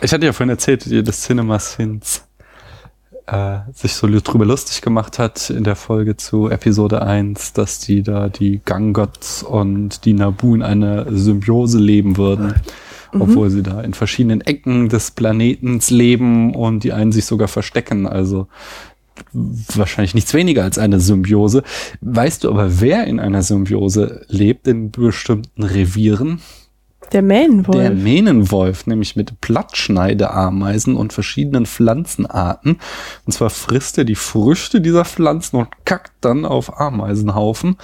Ich hatte ja vorhin erzählt, dass Cinema Sins äh, sich so drüber lustig gemacht hat in der Folge zu Episode 1, dass die da die Gangots und die Nabu in einer Symbiose leben würden. Mhm. Obwohl sie da in verschiedenen Ecken des Planetens leben und die einen sich sogar verstecken. Also wahrscheinlich nichts weniger als eine Symbiose. Weißt du aber, wer in einer Symbiose lebt in bestimmten Revieren? Der Mähnenwolf. Der Mähnenwolf, nämlich mit Blattschneideameisen und verschiedenen Pflanzenarten. Und zwar frisst er die Früchte dieser Pflanzen und kackt dann auf Ameisenhaufen.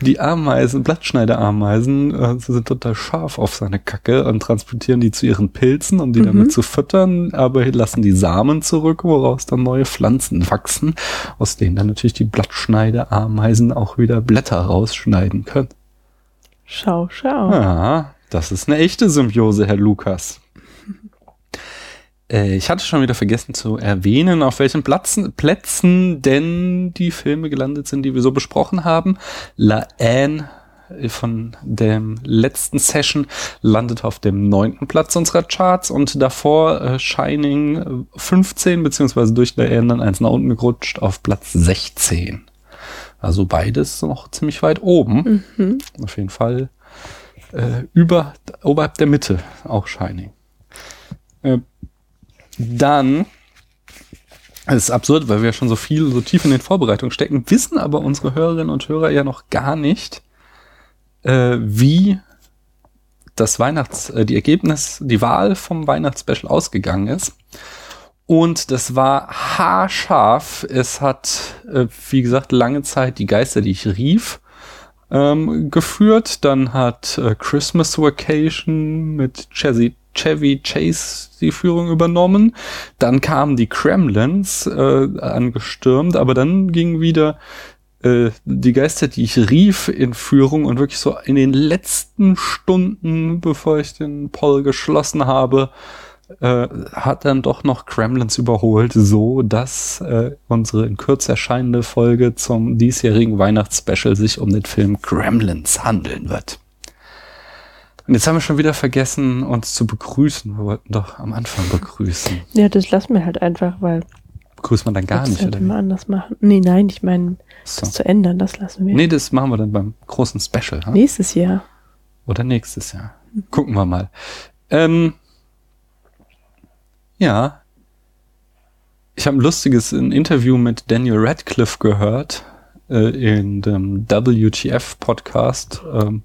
Die Ameisen, Blattschneideameisen, äh, sind total scharf auf seine Kacke und transportieren die zu ihren Pilzen, um die mhm. damit zu füttern, aber lassen die Samen zurück, woraus dann neue Pflanzen wachsen, aus denen dann natürlich die Blattschneideameisen auch wieder Blätter rausschneiden können. Schau, schau. Ja, das ist eine echte Symbiose, Herr Lukas. Äh, ich hatte schon wieder vergessen zu erwähnen, auf welchen Plätzen, Plätzen denn die Filme gelandet sind, die wir so besprochen haben. La Anne von dem letzten Session landet auf dem neunten Platz unserer Charts und davor äh, Shining 15 beziehungsweise durch La Anne dann eins nach unten gerutscht auf Platz 16. Also beides noch ziemlich weit oben. Mhm. Auf jeden Fall äh, über, oberhalb der Mitte, auch Shining. Äh, dann, es ist absurd, weil wir schon so viel, so tief in den Vorbereitungen stecken, wissen aber unsere Hörerinnen und Hörer ja noch gar nicht, äh, wie das Weihnachts, äh, die Ergebnis, die Wahl vom Weihnachtsspecial ausgegangen ist. Und das war haarscharf. Es hat, äh, wie gesagt, lange Zeit die Geister, die ich rief, ähm, geführt. Dann hat äh, Christmas Vacation mit Chevy, Chevy Chase die Führung übernommen. Dann kamen die Kremlins äh, angestürmt, aber dann ging wieder äh, die Geister, die ich rief, in Führung und wirklich so in den letzten Stunden, bevor ich den Poll geschlossen habe, äh, hat dann doch noch Kremlins überholt, so dass äh, unsere in Kürze erscheinende Folge zum diesjährigen Weihnachtsspecial sich um den Film Gremlins handeln wird. Und jetzt haben wir schon wieder vergessen, uns zu begrüßen. Wir wollten doch am Anfang begrüßen. Ja, das lassen wir halt einfach, weil. Begrüßt man dann gar nicht, oder? Immer anders machen. Nee, nein, ich meine, so. das zu ändern, das lassen wir. Nee, das machen wir dann beim großen Special. Ha? Nächstes Jahr. Oder nächstes Jahr. Gucken wir mal. Ähm, ja. Ich habe ein lustiges ein Interview mit Daniel Radcliffe gehört äh, in dem WTF-Podcast ähm,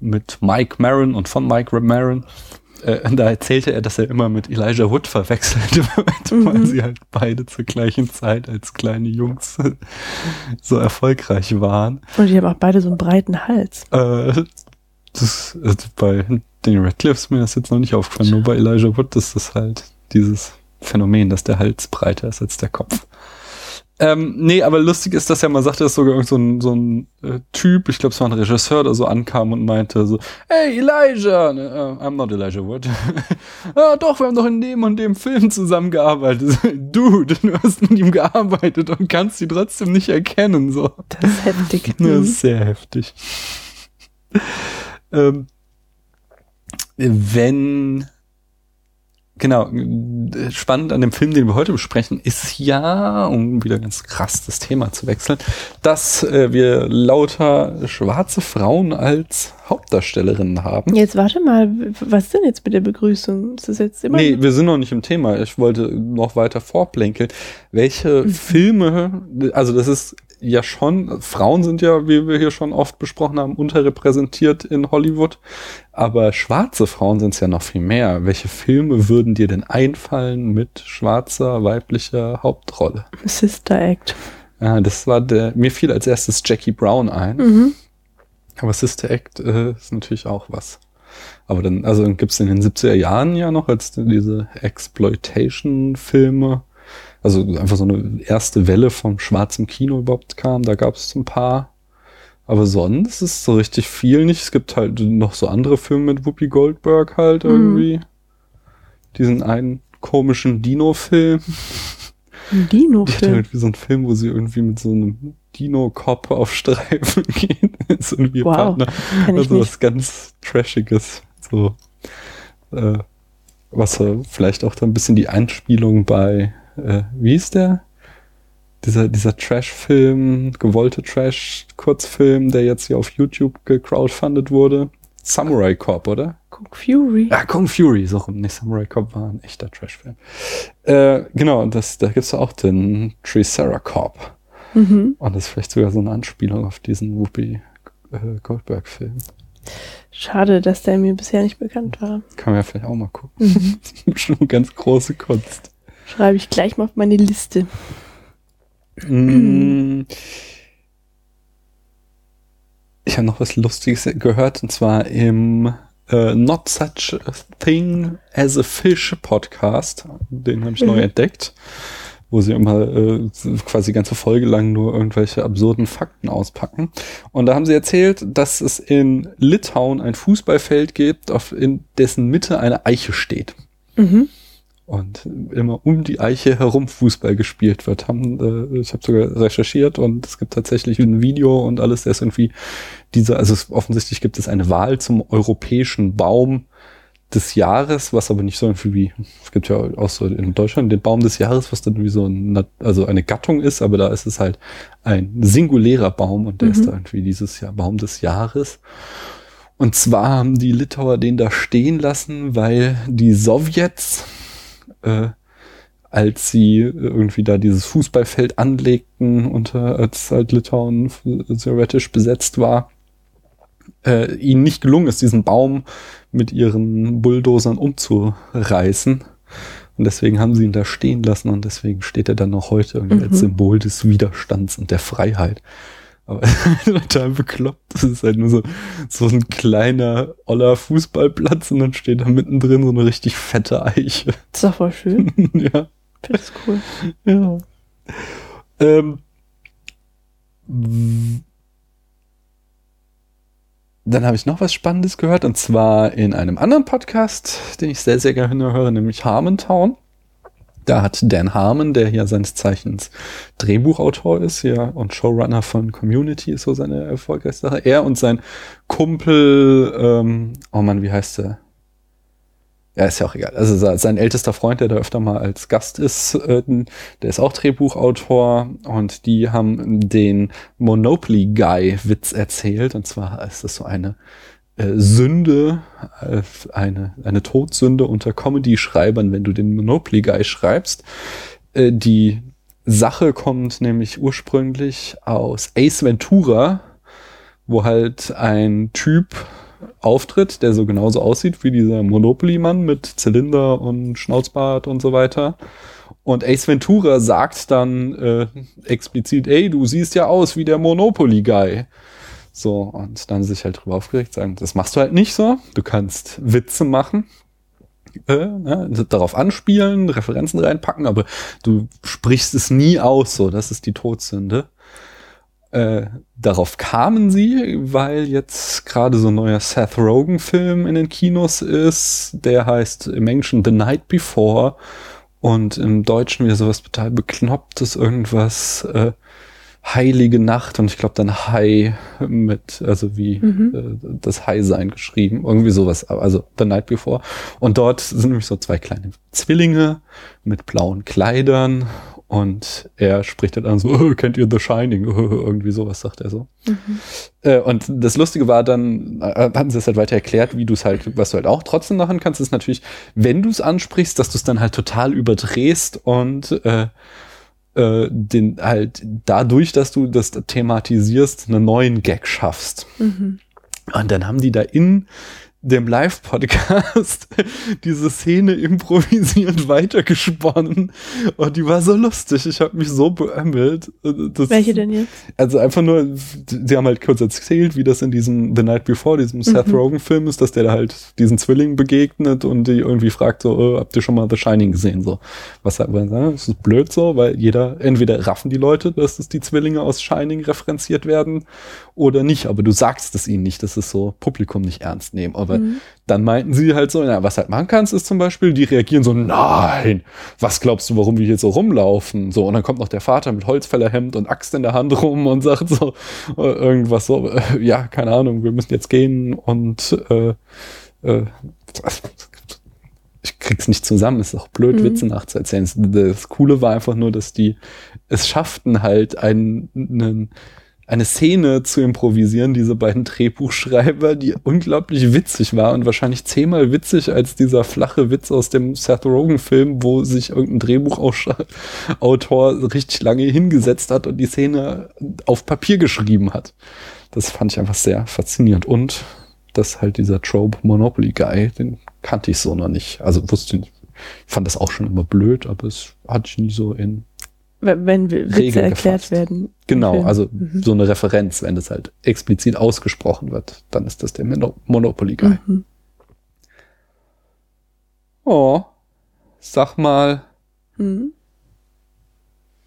mit Mike Maron und von Mike Maron. Äh, da erzählte er, dass er immer mit Elijah Wood verwechselt wird, mhm. weil sie halt beide zur gleichen Zeit als kleine Jungs so erfolgreich waren. Und die haben auch beide so einen breiten Hals. Äh, das, also bei Daniel Radcliffe ist mir das jetzt noch nicht aufgefallen, nur bei Elijah Wood ist das halt dieses Phänomen, dass der Hals breiter ist als der Kopf. Ähm, nee, aber lustig ist, dass er mal sagte, dass sogar irgend so ein, so ein äh, Typ, ich glaube es war ein Regisseur, der so ankam und meinte so, hey Elijah, uh, I'm not Elijah Wood. ah, doch, wir haben doch in dem und dem Film zusammengearbeitet. Dude, du hast mit ihm gearbeitet und kannst sie trotzdem nicht erkennen. So. Das ist heftig. Das ist sehr heftig. ähm, wenn Genau, spannend an dem Film, den wir heute besprechen, ist ja, um wieder ganz krass das Thema zu wechseln, dass äh, wir lauter schwarze Frauen als Hauptdarstellerinnen haben. Jetzt warte mal, was denn jetzt mit der Begrüßung? Ist das jetzt immer nee, wir sind noch nicht im Thema. Ich wollte noch weiter vorplänkeln. Welche mhm. Filme, also das ist ja schon, Frauen sind ja, wie wir hier schon oft besprochen haben, unterrepräsentiert in Hollywood. Aber schwarze Frauen sind es ja noch viel mehr. Welche Filme würden dir denn einfallen mit schwarzer, weiblicher Hauptrolle? Sister Act. Ja, das war der, mir fiel als erstes Jackie Brown ein. Mhm. Aber Sister Act äh, ist natürlich auch was. Aber dann, also dann gibt's in den 70er Jahren ja noch als diese Exploitation-Filme also einfach so eine erste Welle vom schwarzen Kino überhaupt kam. Da gab es ein paar. Aber sonst ist so richtig viel nicht. Es gibt halt noch so andere Filme mit Whoopi Goldberg halt mhm. irgendwie. Diesen einen komischen Dino-Film. Dino-Film? Halt wie so ein Film, wo sie irgendwie mit so einem Dino-Cop auf Streifen geht. ist irgendwie wow, Partner. Also was ganz Trashiges. So. Äh, was vielleicht auch da ein bisschen die Anspielung bei, äh, wie ist der? Dieser, dieser Trash-Film, gewollte Trash-Kurzfilm, der jetzt hier auf YouTube gecrowdfundet wurde. Samurai Cop, oder? Kung Fury. Ja, Kung Fury, so rum. Nee, Samurai Cop war ein echter Trash-Film. Äh, genau, das, da gibt's auch den Triceracop. Mhm. Und das ist vielleicht sogar so eine Anspielung auf diesen Whoopi äh, Goldberg-Film. Schade, dass der mir bisher nicht bekannt war. Kann man ja vielleicht auch mal gucken. Mhm. Das ist schon eine ganz große Kunst. Schreibe ich gleich mal auf meine Liste. Mm. Ich habe noch was Lustiges gehört, und zwar im äh, Not Such a Thing as a Fish Podcast. Den habe ich Mhm. neu entdeckt, wo sie immer äh, quasi ganze Folge lang nur irgendwelche absurden Fakten auspacken. Und da haben sie erzählt, dass es in Litauen ein Fußballfeld gibt, auf in dessen Mitte eine Eiche steht. Mhm. Und immer um die Eiche herum Fußball gespielt wird. Haben, äh, ich habe sogar recherchiert und es gibt tatsächlich ein Video und alles, der ist irgendwie diese, also es, offensichtlich gibt es eine Wahl zum europäischen Baum des Jahres, was aber nicht so irgendwie wie, es gibt ja auch so in Deutschland den Baum des Jahres, was dann wie so ein, also eine Gattung ist, aber da ist es halt ein singulärer Baum und der Mhm. ist da irgendwie dieses Jahr Baum des Jahres. Und zwar haben die Litauer den da stehen lassen, weil die Sowjets, äh, als sie irgendwie da dieses Fußballfeld anlegten, unter, als halt Litauen sowjetisch besetzt war, äh, ihnen nicht gelungen ist, diesen Baum mit ihren Bulldozern umzureißen. Und deswegen haben sie ihn da stehen lassen und deswegen steht er dann noch heute irgendwie als Mhm. Symbol des Widerstands und der Freiheit. Aber total bekloppt. Das ist halt nur so, so ein kleiner, oller Fußballplatz und dann steht da mittendrin so eine richtig fette Eiche. Das ist doch voll schön. ja, Das ist cool. ja. Ähm, dann habe ich noch was Spannendes gehört und zwar in einem anderen Podcast, den ich sehr, sehr gerne höre, nämlich Harmontown. Da hat Dan Harmon, der hier seines Zeichens Drehbuchautor ist ja und Showrunner von Community ist so seine erfolgreichste Sache. Er und sein Kumpel, ähm, oh Mann, wie heißt der? Ja, ist ja auch egal. Also se- sein ältester Freund, der da öfter mal als Gast ist, äh, der ist auch Drehbuchautor und die haben den Monopoly Guy Witz erzählt. Und zwar ist das so eine äh, Sünde, eine, eine Todsünde unter Comedy-Schreibern, wenn du den Monopoly Guy schreibst. Äh, die Sache kommt nämlich ursprünglich aus Ace Ventura, wo halt ein Typ auftritt, der so genauso aussieht wie dieser Monopoly-Mann mit Zylinder und Schnauzbart und so weiter. Und Ace Ventura sagt dann äh, explizit, ey, du siehst ja aus wie der Monopoly-Guy. So, und dann sich halt drüber aufgeregt, sagen, das machst du halt nicht so. Du kannst Witze machen, äh, ne, darauf anspielen, Referenzen reinpacken, aber du sprichst es nie aus, so, das ist die Todsünde. Äh, darauf kamen sie, weil jetzt gerade so ein neuer Seth Rogen-Film in den Kinos ist, der heißt im Englischen The Night Before und im Deutschen wieder sowas total beklopptes, irgendwas äh, Heilige Nacht und ich glaube dann High mit, also wie Mhm. äh, das High sein geschrieben, irgendwie sowas, also The Night Before. Und dort sind nämlich so zwei kleine Zwillinge mit blauen Kleidern und er spricht halt an so, oh, kennt ihr The Shining? irgendwie sowas sagt er so. Mhm. Äh, und das Lustige war dann, äh, hatten sie es halt weiter erklärt, wie du es halt, was du halt auch trotzdem machen kannst, ist natürlich, wenn du es ansprichst, dass du es dann halt total überdrehst und äh, äh, den halt dadurch, dass du das thematisierst, einen neuen Gag schaffst. Mhm. Und dann haben die da in dem Live-Podcast diese Szene improvisierend weitergesponnen. Und die war so lustig. Ich habe mich so beömmelt. Das, Welche denn jetzt? Also einfach nur, sie haben halt kurz erzählt, wie das in diesem The Night Before, diesem Seth Mhm. Rogen-Film ist, dass der da halt diesen Zwillingen begegnet und die irgendwie fragt so, äh, habt ihr schon mal The Shining gesehen? So, was sagt man? Das ist blöd so, weil jeder, entweder raffen die Leute, dass es die Zwillinge aus Shining referenziert werden oder nicht, aber du sagst es ihnen nicht, das ist so Publikum nicht ernst nehmen. Aber Mhm. dann meinten sie halt so, na, was halt machen kannst, ist zum Beispiel, die reagieren so, nein, was glaubst du, warum wir hier so rumlaufen? So, und dann kommt noch der Vater mit Holzfällerhemd und Axt in der Hand rum und sagt so, äh, irgendwas so, äh, ja, keine Ahnung, wir müssen jetzt gehen und äh, äh, ich krieg's nicht zusammen, ist auch blöd, Mhm. Witze nachzuerzählen. Das, das Coole war einfach nur, dass die es schafften, halt einen, einen, eine Szene zu improvisieren, diese beiden Drehbuchschreiber, die unglaublich witzig war und wahrscheinlich zehnmal witzig als dieser flache Witz aus dem Seth Rogen-Film, wo sich irgendein Drehbuchautor richtig lange hingesetzt hat und die Szene auf Papier geschrieben hat. Das fand ich einfach sehr faszinierend. Und dass halt dieser Trope Monopoly Guy, den kannte ich so noch nicht. Also wusste. Ich fand das auch schon immer blöd, aber es hatte ich nie so in. Wenn Witze Regel erklärt gefasst. werden. Genau, also Mhm. so eine Referenz, wenn das halt explizit ausgesprochen wird, dann ist das der Mono Monopoly Guy. Mhm. Oh, sag mal, Mhm.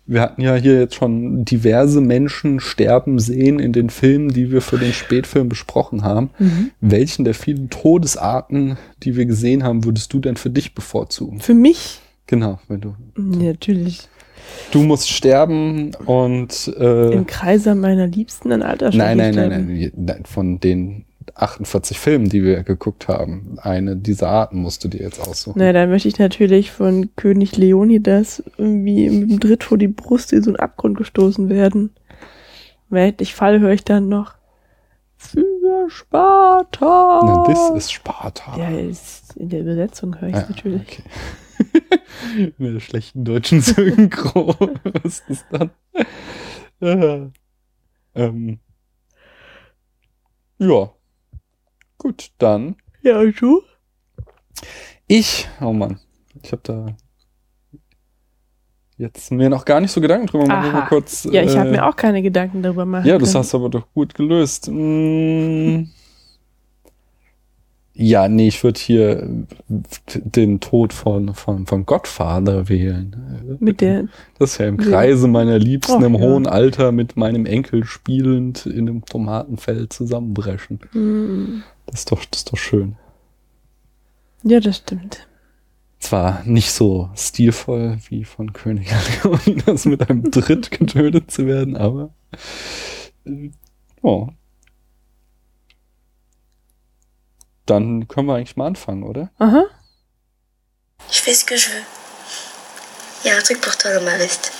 wir hatten ja hier jetzt schon diverse Menschen sterben sehen in den Filmen, die wir für den Spätfilm besprochen haben. Mhm. Welchen der vielen Todesarten, die wir gesehen haben, würdest du denn für dich bevorzugen? Für mich Genau, wenn du Ja, natürlich. Du musst sterben und äh, Im Kreise meiner Liebsten an Alter nein, nein, nein, nein, nein, von den 48 Filmen, die wir geguckt haben, eine dieser Arten musst du dir jetzt aussuchen. Na, dann möchte ich natürlich von König Leonidas irgendwie mit dem Dritt vor die Brust in so einen Abgrund gestoßen werden. Während ich falle, höre ich dann noch für Sparta. Na, das ist Sparta. Ja, ist, in der Übersetzung höre ich Ah, natürlich. Okay. Mit der schlechten deutschen Synchro. Was ist dann? Ja. Ähm. ja. Gut, dann Ja, und du? ich. Oh Mann, ich habe da jetzt mir noch gar nicht so Gedanken drüber gemacht. Aha. Kurz, Ja, ich habe äh, mir auch keine Gedanken darüber machen Ja, das können. hast du aber doch gut gelöst. Mm. Ja, nee, ich würde hier den Tod von, von, von Godfather wählen. Mit der, Das ist ja im. Kreise meiner Liebsten Ach, im ja. hohen Alter mit meinem Enkel spielend in einem Tomatenfeld zusammenbrechen. hm, Das ist doch, das ist doch schön. ja, das stimmt. Zwar nicht so stilvoll wie von König Leonidas mit einem Dritt getötet zu werden, aber äh, oh. Dann können wir eigentlich mal anfangen, oder? Aha. Je fais ce que je veux. Il y a un truc pour toi dans ma veste.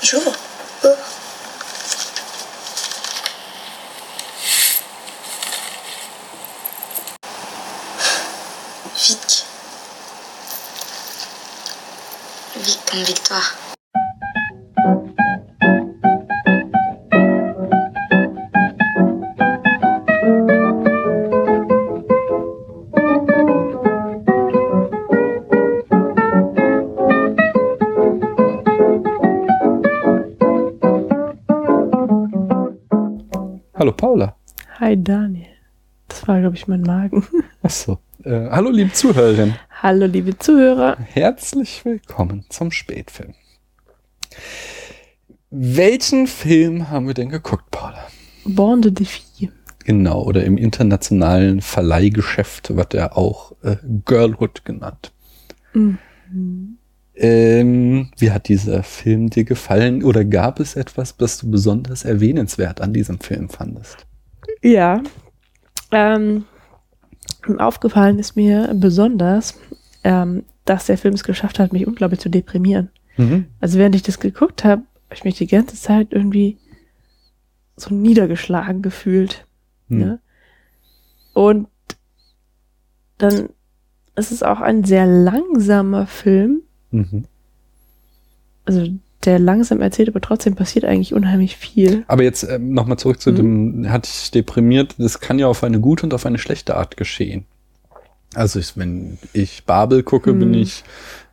J'ouvre. Oh. Vic. Vic comme victoire. Glaube ich, mein Magen. Achso. Äh, hallo liebe Zuhörerin. Hallo, liebe Zuhörer. Herzlich willkommen zum Spätfilm. Welchen Film haben wir denn geguckt, Paula? Born de Défi. Genau, oder im internationalen Verleihgeschäft wird er auch äh, Girlhood genannt. Mhm. Ähm, wie hat dieser Film dir gefallen oder gab es etwas, was du besonders erwähnenswert an diesem Film fandest? Ja. Ähm, aufgefallen ist mir besonders, ähm, dass der Film es geschafft hat, mich unglaublich zu deprimieren. Mhm. Also während ich das geguckt habe, habe ich mich die ganze Zeit irgendwie so niedergeschlagen gefühlt. Hm. Ne? Und dann ist es auch ein sehr langsamer Film. Mhm. Also der langsam erzählt, aber trotzdem passiert eigentlich unheimlich viel. Aber jetzt ähm, nochmal zurück zu dem, hat dich deprimiert. Das kann ja auf eine gute und auf eine schlechte Art geschehen. Also ich, wenn ich Babel gucke, Hm. bin ich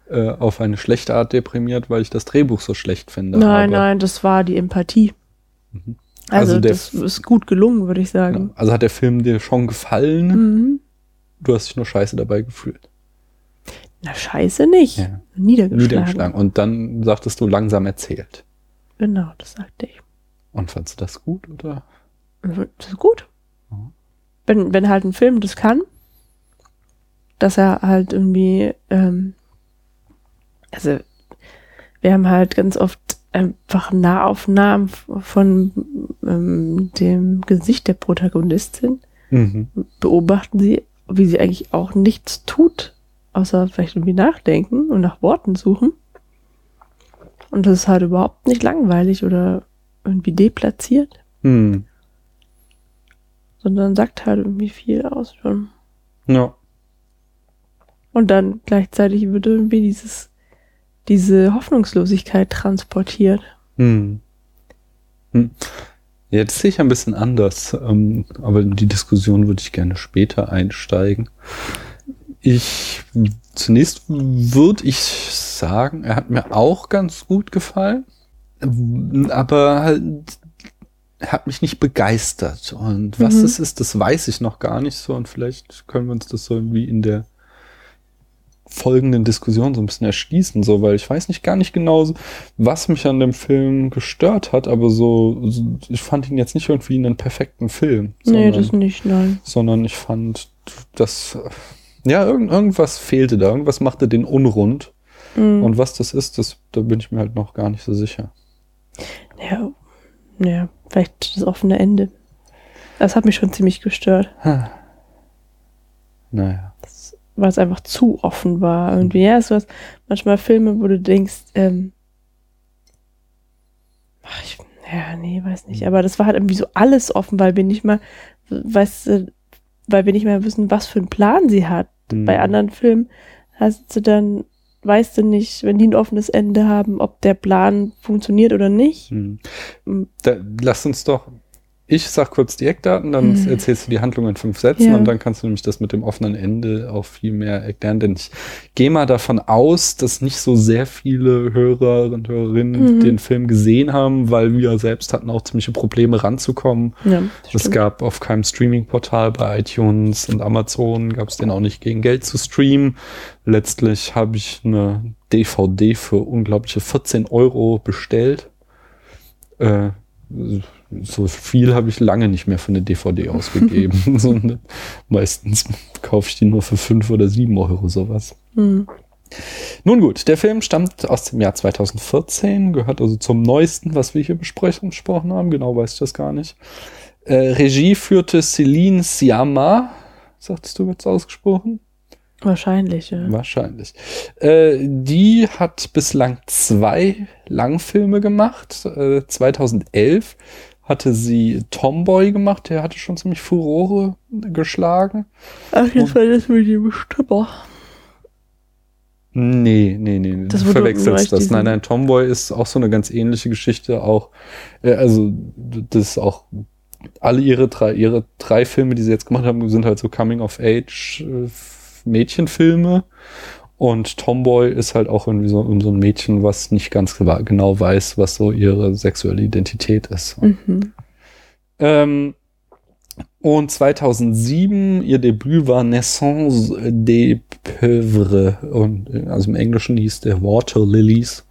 äh, auf eine schlechte Art deprimiert, weil ich das Drehbuch so schlecht finde. nein, Aber- nein, das war die Empathie. Mhm. Also, Also das ist gut gelungen, würde ich sagen. Ja. Also hat der Film dir schon gefallen? Mhm. Du hast dich nur scheiße dabei gefühlt. Na, scheiße nicht. Ja. Niedergeschlagen. Niedergeschlagen. Und dann sagtest du langsam erzählt. Genau, das sagte ich. Und fandst du das gut, oder? Das ist gut. Mhm. Wenn, wenn halt ein Film das kann, dass er halt irgendwie, ähm, also wir haben halt ganz oft einfach Nahaufnahmen von ähm, dem Gesicht der Protagonistin. Mhm. Beobachten sie, wie sie eigentlich auch nichts tut, außer vielleicht irgendwie nachdenken und nach Worten suchen. Und das ist halt überhaupt nicht langweilig oder irgendwie deplatziert, Hm. sondern sagt halt irgendwie viel aus schon. Ja. Und dann gleichzeitig wird irgendwie dieses, diese Hoffnungslosigkeit transportiert. Hm. Hm. Ja, das sehe ich ein bisschen anders, ähm, aber in die Diskussion würde ich gerne später einsteigen. Ich zunächst würde ich sagen, er hat mir auch ganz gut gefallen, aber halt er hat mich nicht begeistert. Und was Mhm. es ist, das weiß ich noch gar nicht so. Und vielleicht können wir uns das so irgendwie in der folgenden Diskussion so ein bisschen erschließen, so, weil ich weiß nicht gar nicht genau, was mich an dem Film gestört hat, aber so, so ich fand ihn jetzt nicht irgendwie einen perfekten Film, nee, sondern, das nicht, nein. sondern ich fand, dass, ja, irgend, irgendwas fehlte da, irgendwas machte den unrund. Mhm. Und was das ist, das, da bin ich mir halt noch gar nicht so sicher. Ja, ja, vielleicht das offene Ende. Das hat mich schon ziemlich gestört, Naja. weil es einfach zu offen war. Irgendwie, ja, so was, manchmal Filme, wo du denkst, ähm, ach, ich, ja, nee, weiß nicht. Aber das war halt irgendwie so alles offen, weil wir nicht mal, weißt du, weil wir nicht mehr wissen, was für einen Plan sie hat. Hm. Bei anderen Filmen hast du dann, weißt du nicht, wenn die ein offenes Ende haben, ob der Plan funktioniert oder nicht. Hm. Hm. Da, lass uns doch. Ich sag kurz die Eckdaten, dann Hm. erzählst du die Handlung in fünf Sätzen Ja. und dann kannst du nämlich das mit dem offenen Ende auch viel mehr erklären. Denn ich gehe mal davon aus, dass nicht so sehr viele Hörer und Hörerinnen Mhm. den Film gesehen haben, weil wir selbst hatten auch ziemliche Probleme ranzukommen. Ja, Es gab auf keinem Streaming-Portal bei iTunes und Amazon gab es den auch nicht gegen Geld zu streamen. Letztlich habe ich eine DVD für unglaubliche 14 Euro bestellt. Äh, so viel habe ich lange nicht mehr für eine DVD ausgegeben. so, ne? Meistens kaufe ich die nur für 5 oder 7 Euro sowas. Hm. Nun gut, der Film stammt aus dem Jahr 2014, gehört also zum neuesten, was wir hier besprochen haben. Genau weiß ich das gar nicht. Äh, Regie führte Celine Siama. Sagtest du, wird's ausgesprochen? Wahrscheinlich, ja. Wahrscheinlich. Äh, die hat bislang zwei Langfilme gemacht. Äh, 2011 hatte sie Tomboy gemacht, der hatte schon ziemlich Furore geschlagen. Ach, jetzt war das mit dem Stümper. Nee, nee, nee, nee, Das du verwechselst das. Nein, nein, Tomboy ist auch so eine ganz ähnliche Geschichte, auch, äh, also, das ist auch, alle ihre drei, ihre drei Filme, die sie jetzt gemacht haben, sind halt so Coming-of-Age äh, Mädchenfilme. Und Tomboy ist halt auch irgendwie so, so ein Mädchen, was nicht ganz genau weiß, was so ihre sexuelle Identität ist. Mhm. Ähm, und 2007, ihr Debüt war Naissance des Pieuvres. Und, also im Englischen hieß der Water Lilies.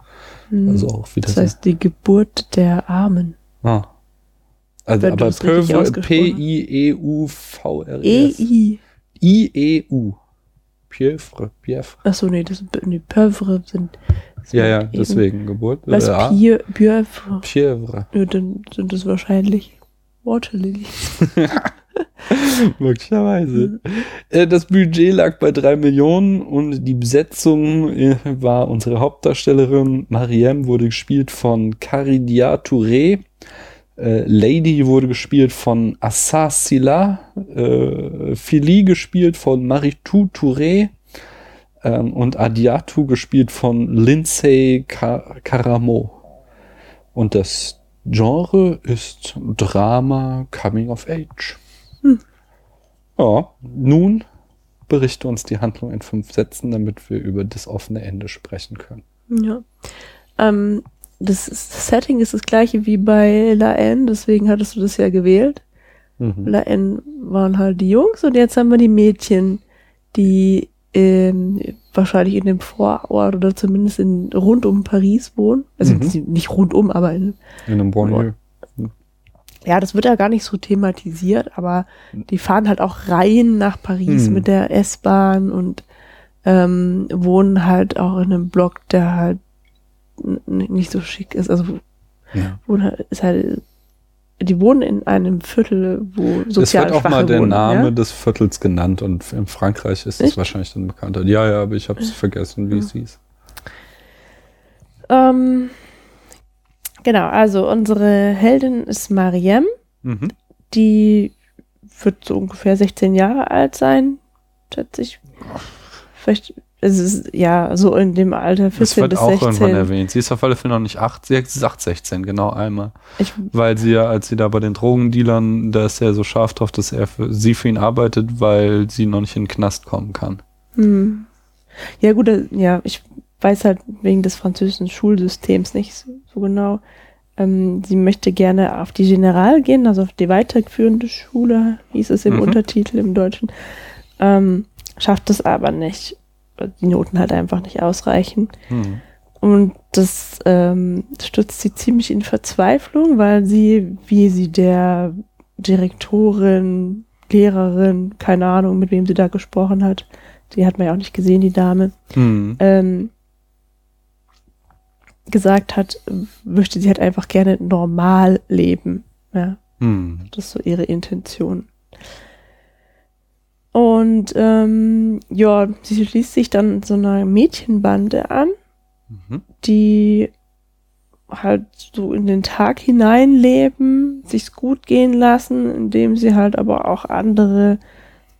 Mhm. Also auch wieder das heißt, die Geburt der Armen. Ah. Also, Wenn aber Pieuvre. E-I. I-E-U. Pieuvre, Pieuvre. Achso, nee, das sind die Pieuvre sind. das Ja, ja, deswegen Geburt. Was äh, ah, Pie, Pieuvre? Pieuvre. Ja, dann sind das wahrscheinlich Waterlilies. Möglicherweise. Äh, Das Budget lag bei drei Millionen und die Besetzung äh, war unsere Hauptdarstellerin. Mariem wurde gespielt von Caridia Touré. Äh, Lady wurde gespielt von Assa Silla. Äh, Philly gespielt von Maritou Touré. Ähm, und Adiatu gespielt von Lindsay Car Caramo. Und das Genre ist Drama Coming of Age. Ja, nun berichte uns die Handlung in fünf Sätzen, damit wir über das offene Ende sprechen können. Ja. Ähm, das, ist, das Setting ist das gleiche wie bei La N, deswegen hattest du das ja gewählt. Mhm. La N waren halt die Jungs und jetzt haben wir die Mädchen, die ähm, wahrscheinlich in dem Vorort oder zumindest in, rund um Paris wohnen. Also Mhm. nicht rundum, aber in, In einem Bonlieu. ja, das wird ja gar nicht so thematisiert, aber die fahren halt auch rein nach Paris Hm. mit der S-Bahn und ähm, wohnen halt auch in einem Block, der halt nicht so schick ist. Also Ja. ist halt, die wohnen in einem Viertel, wo Es sozial wird auch mal der wohnen, Name ja? des Viertels genannt und in Frankreich ist es wahrscheinlich dann bekannter. Ja, ja, aber ich habe es vergessen, wie Ja. es hieß. Ähm, genau, also unsere Heldin ist Mariem, Mhm. die wird so ungefähr 16 Jahre alt sein, schätze ich. Vielleicht, es ist ja so in dem Alter Das 14 wird bis auch irgendwann 16. erwähnt. Sie ist auf alle Fälle noch nicht acht, sie ist 8, 16, genau einmal. Ich, Weil sie ja, als sie da bei den Drogendealern, da ist er so scharf drauf, dass er für sie für ihn arbeitet, weil sie noch nicht in den Knast kommen kann. hm. Ja gut, äh, ja, ich weiß halt wegen des französischen Schulsystems nicht so, so genau. Ähm, sie möchte gerne auf die General gehen, also auf die weiterführende Schule, hieß es im Mhm. Untertitel im Deutschen. Ähm, schafft es aber nicht. Weil Die Noten halt einfach nicht ausreichen. Hm. Und das ähm, stürzt sie ziemlich in Verzweiflung, weil sie, wie sie der Direktorin, Lehrerin, keine Ahnung, mit wem sie da gesprochen hat, die hat man ja auch nicht gesehen, die Dame, Hm. ähm, gesagt hat, möchte sie halt einfach gerne normal leben. Ja, Hm. das ist so ihre Intention. Und ähm, ja, sie schließt sich dann so einer Mädchenbande an, Mhm. die halt so in den Tag hineinleben, sich's gut gehen lassen, indem sie halt aber auch andere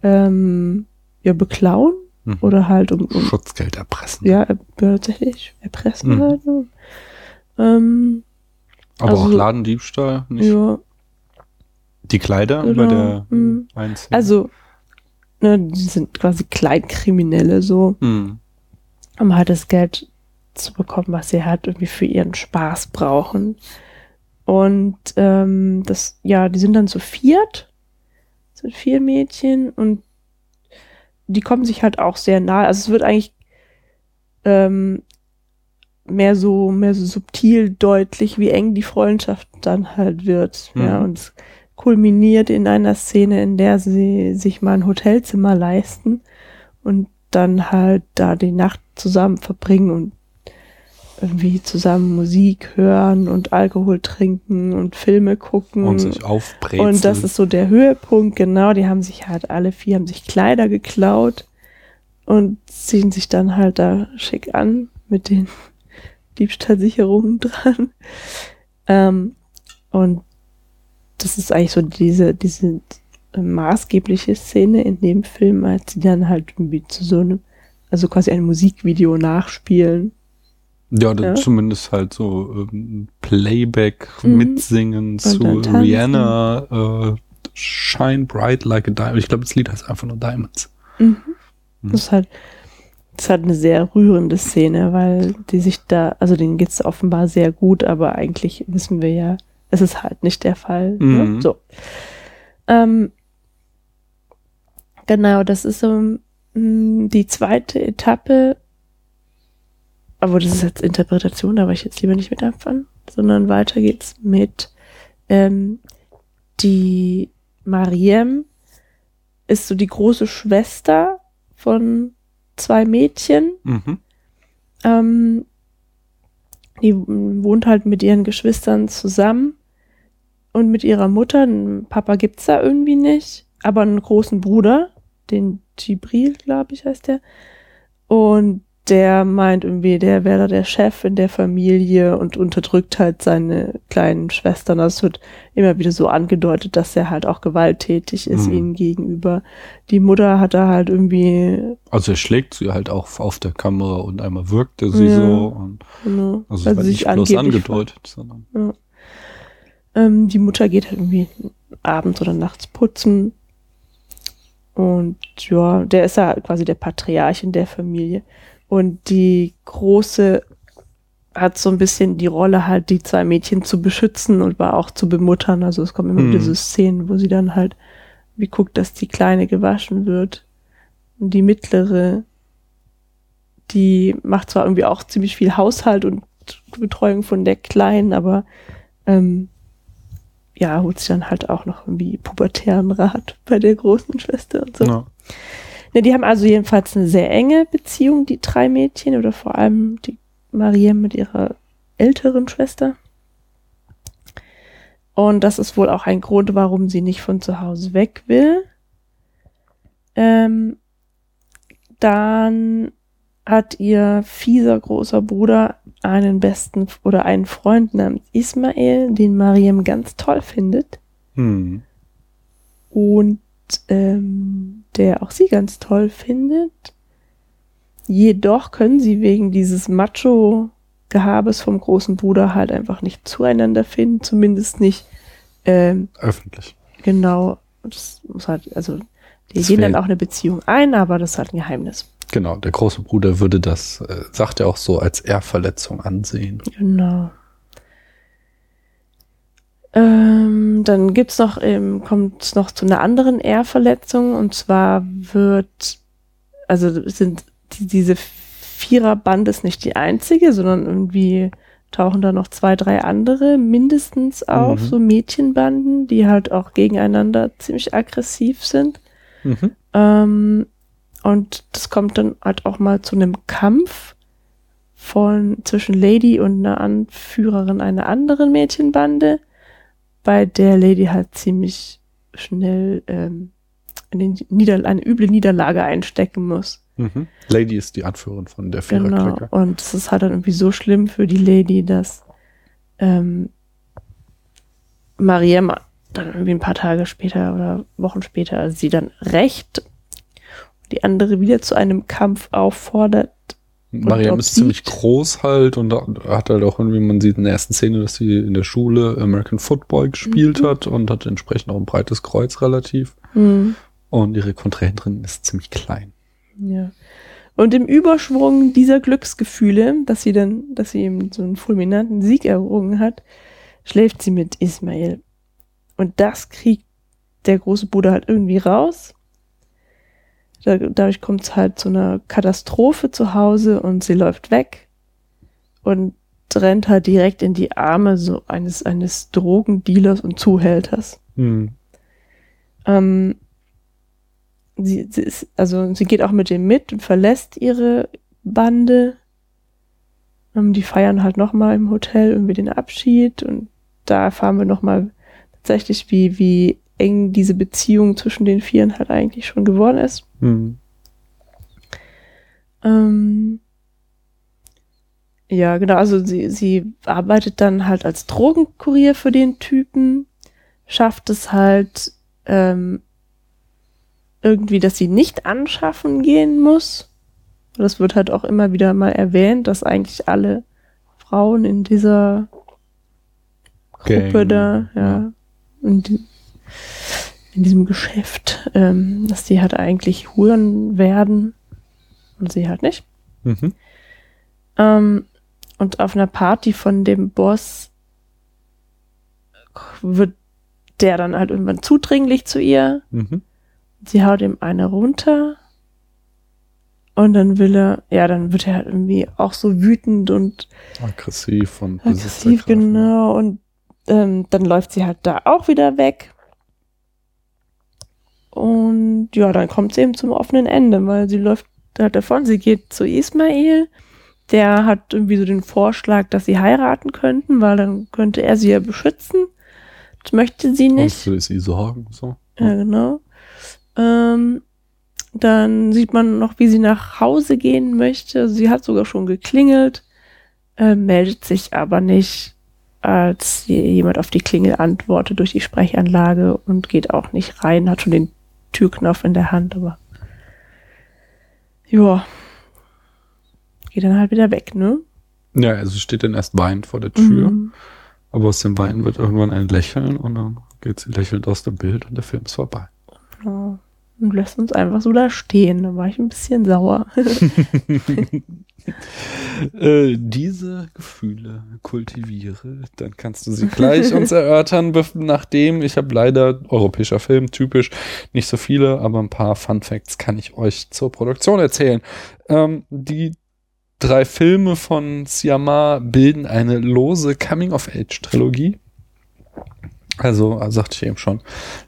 ähm, ja beklauen Mhm. oder halt um, um Schutzgeld erpressen. ja tatsächlich erpressen Mhm. halt. Ne? Ähm, Aber also auch Ladendiebstahl, nicht ja, die Kleider Genau. bei der. Einzelnen. also ne, die sind quasi Kleinkriminelle so, Hm. um halt das Geld zu bekommen, was sie halt irgendwie für ihren Spaß brauchen. Und ähm, das, ja, die sind dann zu viert, sind vier Mädchen und die kommen sich halt auch sehr nahe. Also es wird eigentlich ähm, mehr so, mehr so subtil deutlich, wie eng die Freundschaft dann halt wird. Ja, Mhm. und es kulminiert in einer Szene, in der sie sich mal ein Hotelzimmer leisten und dann halt da die Nacht zusammen verbringen und irgendwie zusammen Musik hören und Alkohol trinken und Filme gucken. Und sich aufbrezeln. Und das ist so der Höhepunkt, genau. Die haben sich halt alle vier, haben sich Kleider geklaut und ziehen sich dann halt da schick an mit den Diebstahlsicherungen dran. Ähm, und das ist eigentlich so diese, diese äh, maßgebliche Szene in dem Film, als sie dann halt irgendwie zu so einem, also quasi ein Musikvideo nachspielen. Ja, Ja. zumindest halt so ähm, Playback Mhm. mitsingen zu dann tanzen. Rihanna, äh, Shine Bright Like a Diamond. Ich glaube, das Lied heißt einfach nur Diamonds. Mhm. Mhm. Das ist halt, das ist halt eine sehr rührende Szene, weil die sich da, also denen geht's offenbar sehr gut, aber eigentlich wissen wir ja, es ist halt nicht der Fall. Mhm. Ne? So. Ähm, genau, das ist so mh, die zweite Etappe, aber das ist jetzt Interpretation, da will ich jetzt lieber nicht mit anfangen, sondern weiter geht's mit ähm, die Mariem ist so die große Schwester von zwei Mädchen. Mhm. Ähm, die wohnt halt mit ihren Geschwistern zusammen und mit ihrer Mutter. Einen Papa gibt's da irgendwie nicht, aber einen großen Bruder, den Gibril, glaube ich, heißt der. Und der meint irgendwie, der wäre der Chef in der Familie und unterdrückt halt seine kleinen Schwestern. Also es wird immer wieder so angedeutet, dass er halt auch gewalttätig ist Mhm. ihnen gegenüber. Die Mutter hat da halt irgendwie, Also er schlägt sie halt auch auf der Kamera und einmal wirkt er sie Ja. so. Und, ne, also weil es war sie nicht sich bloß angedeutet, sondern Ähm, die Mutter geht halt irgendwie abends oder nachts putzen. Und ja, der ist ja quasi der Patriarch in der Familie. Und die Große hat so ein bisschen die Rolle halt, die zwei Mädchen zu beschützen und war auch zu bemuttern. Also es kommen immer Hm. wieder so Szenen, wo sie dann halt wie guckt, dass die Kleine gewaschen wird. Und die Mittlere, die macht zwar irgendwie auch ziemlich viel Haushalt und Betreuung von der Kleinen, aber ähm, ja, holt sich dann halt auch noch irgendwie pubertären Rat bei der großen Schwester und so. ja. Ne, die haben also jedenfalls eine sehr enge Beziehung, die drei Mädchen, oder vor allem die Maria mit ihrer älteren Schwester. Und das ist wohl auch ein Grund, warum sie nicht von zu Hause weg will. Ähm, dann hat ihr fieser großer Bruder einen besten oder einen Freund namens Ismael, den Mariam ganz toll findet. Hm. Und ähm, der auch sie ganz toll findet. Jedoch können sie wegen dieses Macho-Gehabes vom großen Bruder halt einfach nicht zueinander finden, zumindest nicht ähm, Öffentlich. genau. Das muss halt, also die Das gehen dann auch eine Beziehung ein, aber das ist halt ein Geheimnis. Genau, der große Bruder würde das, äh, sagt er auch so, als Ehrverletzung ansehen. Genau. Ähm, dann gibt's noch, ähm, kommt es noch zu einer anderen Ehrverletzung und zwar wird, also sind die, diese Viererband ist nicht die einzige, sondern irgendwie tauchen da noch zwei, drei andere mindestens auf, Mhm. so Mädchenbanden, die halt auch gegeneinander ziemlich aggressiv sind. Mhm. Ähm, und das kommt dann halt auch mal zu einem Kampf von zwischen Lady und einer Anführerin einer anderen Mädchenbande, bei der Lady halt ziemlich schnell ähm, eine, Nieder eine üble Niederlage einstecken muss. Mhm. Lady ist die Anführerin von der Genau. Viererklicke. Und es ist halt dann irgendwie so schlimm für die Lady, dass ähm, Mariam dann irgendwie ein paar Tage später oder Wochen später sie dann recht die andere wieder zu einem Kampf auffordert. Mariam ist ziemlich groß halt und hat halt auch irgendwie, man sieht in der ersten Szene, dass sie in der Schule American Football gespielt Mhm. hat und hat entsprechend auch ein breites Kreuz relativ. Hm, Und ihre Kontrahentin ist ziemlich klein. ja. Und im Überschwung dieser Glücksgefühle, dass sie dann, dass sie eben so einen fulminanten Sieg errungen hat, schläft sie mit Ismail. Und das kriegt der große Bruder halt irgendwie raus. Da, dadurch kommt es halt zu einer Katastrophe zu Hause und sie läuft weg und rennt halt direkt in die Arme so eines, eines Drogendealers und Zuhälters. Hm. Ähm, sie, sie ist, also sie geht auch mit dem mit und verlässt ihre Bande. Ähm, die feiern halt nochmal im Hotel irgendwie den Abschied und da erfahren wir nochmal tatsächlich, wie, wie eng diese Beziehung zwischen den Vieren halt eigentlich schon geworden ist. Hm. Ähm, ja, genau, also sie, sie arbeitet dann halt als Drogenkurier für den Typen, schafft es halt ähm, irgendwie, dass sie nicht anschaffen gehen muss. Das wird halt auch immer wieder mal erwähnt, dass eigentlich alle Frauen in dieser Gruppe Gang, da, ja, ja. In, in diesem Geschäft, ähm, dass die halt eigentlich Huren werden und sie halt nicht. Mhm. Ähm, und auf einer Party von dem Boss wird der dann halt irgendwann zudringlich zu ihr. Mhm. Sie haut ihm eine runter. Und dann will er, ja, dann wird er halt irgendwie auch so wütend und Aggressiv und aggressiv, genau. Und ähm, dann läuft sie halt da auch wieder weg. Und ja, dann kommt sie eben zum offenen Ende, weil sie läuft halt davon. Sie geht zu Ismail. Der hat irgendwie so den Vorschlag, dass sie heiraten könnten, weil dann könnte er sie ja beschützen. Das möchte sie Und nicht. für sie sorgen, so. Ja, genau. Ähm, dann sieht man noch, wie sie nach Hause gehen möchte. Sie hat sogar schon geklingelt, äh, meldet sich aber nicht, als jemand auf die Klingel antwortet durch die Sprechanlage und geht auch nicht rein, hat schon den Türknopf in der Hand, aber ja, geht dann halt wieder weg, ne? Ja, also steht dann erst weinend vor der Tür, Mhm. aber aus dem Weinen wird irgendwann ein Lächeln und dann geht sie lächelnd aus dem Bild und der Film ist vorbei. Ja. Und lässt uns einfach so da stehen. Da war ich ein bisschen sauer. äh, diese Gefühle kultiviere, dann kannst du sie gleich uns erörtern, nachdem ich habe leider europäischer Film typisch nicht so viele, aber ein paar Fun Facts kann ich euch zur Produktion erzählen. Ähm, die drei Filme von Siama bilden eine lose Coming-of-Age-Trilogie. Also, sagte ich eben schon,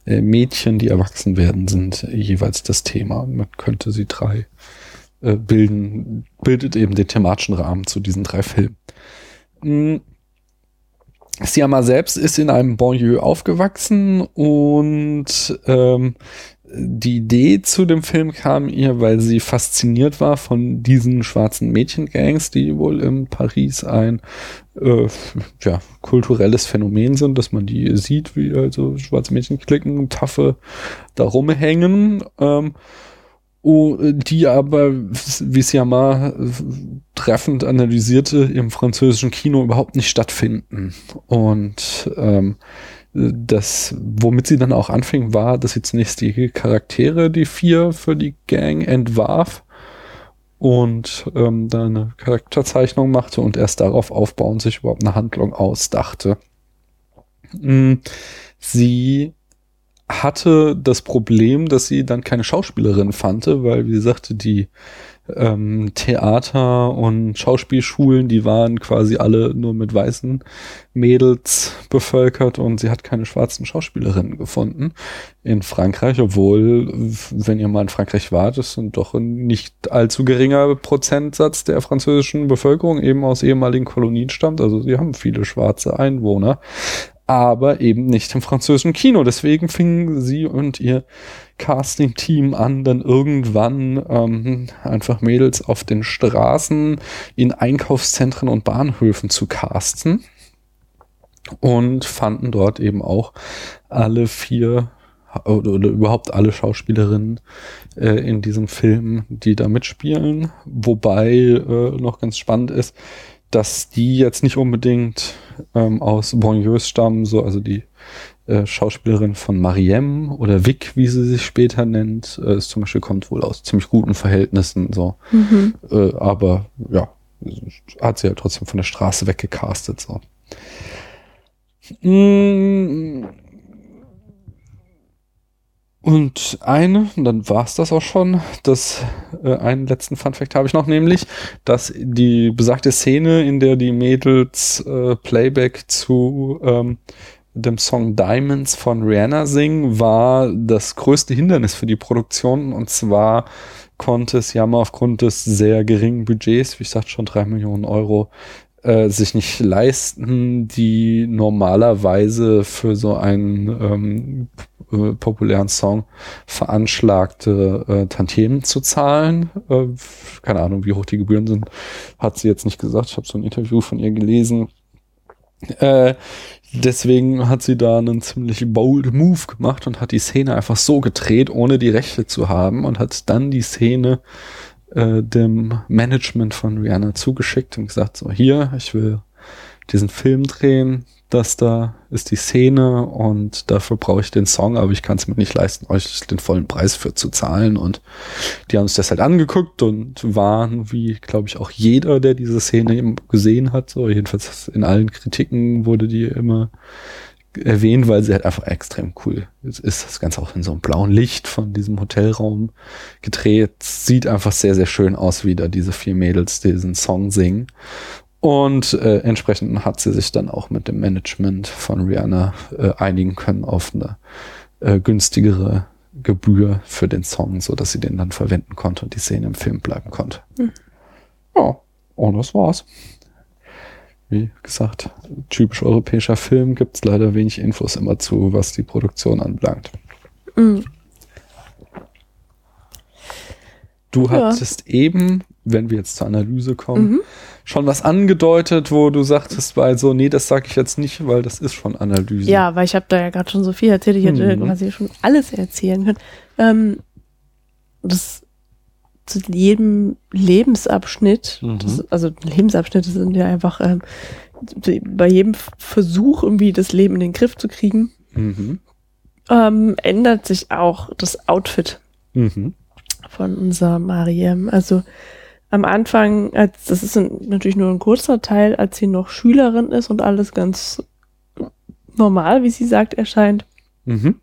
äh, Mädchen, die erwachsen werden, sind jeweils das Thema. Man könnte sie drei äh, bilden, bildet eben den thematischen Rahmen zu diesen drei Filmen. mh, Siama selbst ist in einem Banlieue aufgewachsen und ähm, die Idee zu dem Film kam ihr, weil sie fasziniert war von diesen schwarzen Mädchengangs, die wohl in Paris ein äh, ja, kulturelles Phänomen sind, dass man die sieht, wie also schwarze Mädchen klicken, Taffe da rumhängen. Ähm, die aber, wie Siama treffend analysierte, im französischen Kino überhaupt nicht stattfinden. Und ähm, das, womit sie dann auch anfing, war, dass sie zunächst die Charaktere, die vier für die Gang entwarf und ähm, da eine Charakterzeichnung machte und erst darauf aufbauen sich überhaupt eine Handlung ausdachte. Mm, sie hatte das Problem, dass sie dann keine Schauspielerin fand, weil, wie gesagt, die ähm, Theater und Schauspielschulen, die waren quasi alle nur mit weißen Mädels bevölkert und sie hat keine schwarzen Schauspielerinnen gefunden in Frankreich, obwohl, wenn ihr mal in Frankreich wart, ist ein doch ein nicht allzu geringer Prozentsatz der französischen Bevölkerung eben aus ehemaligen Kolonien stammt. Also sie haben viele schwarze Einwohner aber eben nicht im französischen Kino. Deswegen fingen sie und ihr Casting-Team an, dann irgendwann ähm, einfach Mädels auf den Straßen, in Einkaufszentren und Bahnhöfen zu casten und fanden dort eben auch alle vier oder, oder überhaupt alle Schauspielerinnen äh, in diesem Film, die da mitspielen. Wobei äh, noch ganz spannend ist, dass die jetzt nicht unbedingt ähm, aus Banlieues stammen, so also die äh, Schauspielerin von Mariem oder Vic, wie sie sich später nennt, äh, ist zum Beispiel kommt wohl aus ziemlich guten Verhältnissen, so. Mhm. Äh, aber ja, hat sie ja trotzdem von der Straße weggecastet, so. Mm, und eine, dann war es das auch schon. Das äh, einen letzten Funfact habe ich noch, nämlich, dass die besagte Szene, in der die Mädels äh, Playback zu ähm, dem Song Diamonds von Rihanna singen, war das größte Hindernis für die Produktion. Und zwar konnte es mal aufgrund des sehr geringen Budgets, wie ich sagte schon drei Millionen Euro, äh, sich nicht leisten, die normalerweise für so einen ähm, äh, populären Song veranschlagte äh, Tantiemen zu zahlen. Äh, keine Ahnung, wie hoch die Gebühren sind, hat sie jetzt nicht gesagt. Ich habe so ein Interview von ihr gelesen. Äh, deswegen hat sie da einen ziemlich bold Move gemacht und hat die Szene einfach so gedreht, ohne die Rechte zu haben und hat dann die Szene äh, dem Management von Rihanna zugeschickt und gesagt, so hier, ich will diesen Film drehen, das da ist die Szene und dafür brauche ich den Song, aber ich kann es mir nicht leisten, euch den vollen Preis für zu zahlen. Und die haben sich das halt angeguckt und waren, wie glaube ich auch jeder, der diese Szene gesehen hat, so jedenfalls in allen Kritiken wurde die immer erwähnt, weil sie halt einfach extrem cool ist. Ist das Ganze auch in so einem blauen Licht von diesem Hotelraum gedreht. Sieht einfach sehr, sehr schön aus, wie da diese vier Mädels diesen Song singen. Und äh, entsprechend hat sie sich dann auch mit dem Management von Rihanna äh, einigen können auf eine äh, günstigere Gebühr für den Song, so dass sie den dann verwenden konnte und die Szene im Film bleiben konnte. Mhm. Ja, und das war's. Wie gesagt, typisch europäischer Film gibt's leider wenig Infos immer zu, was die Produktion anbelangt. Mhm. Du ja. hattest eben, wenn wir jetzt zur Analyse kommen, mhm schon was angedeutet, wo du sagtest, weil so, nee, das sage ich jetzt nicht, weil das ist schon Analyse. Ja, weil ich habe da ja gerade schon so viel erzählt, ich hätte mhm. quasi schon alles erzählen können. Ähm, das zu jedem Lebensabschnitt, mhm. das, also Lebensabschnitte sind ja einfach ähm, bei jedem Versuch, irgendwie das Leben in den Griff zu kriegen, mhm. ähm, ändert sich auch das Outfit mhm. von unserem Mariem. Also am Anfang, als das ist ein, natürlich nur ein kurzer Teil, als sie noch Schülerin ist und alles ganz normal, wie sie sagt, erscheint, mhm.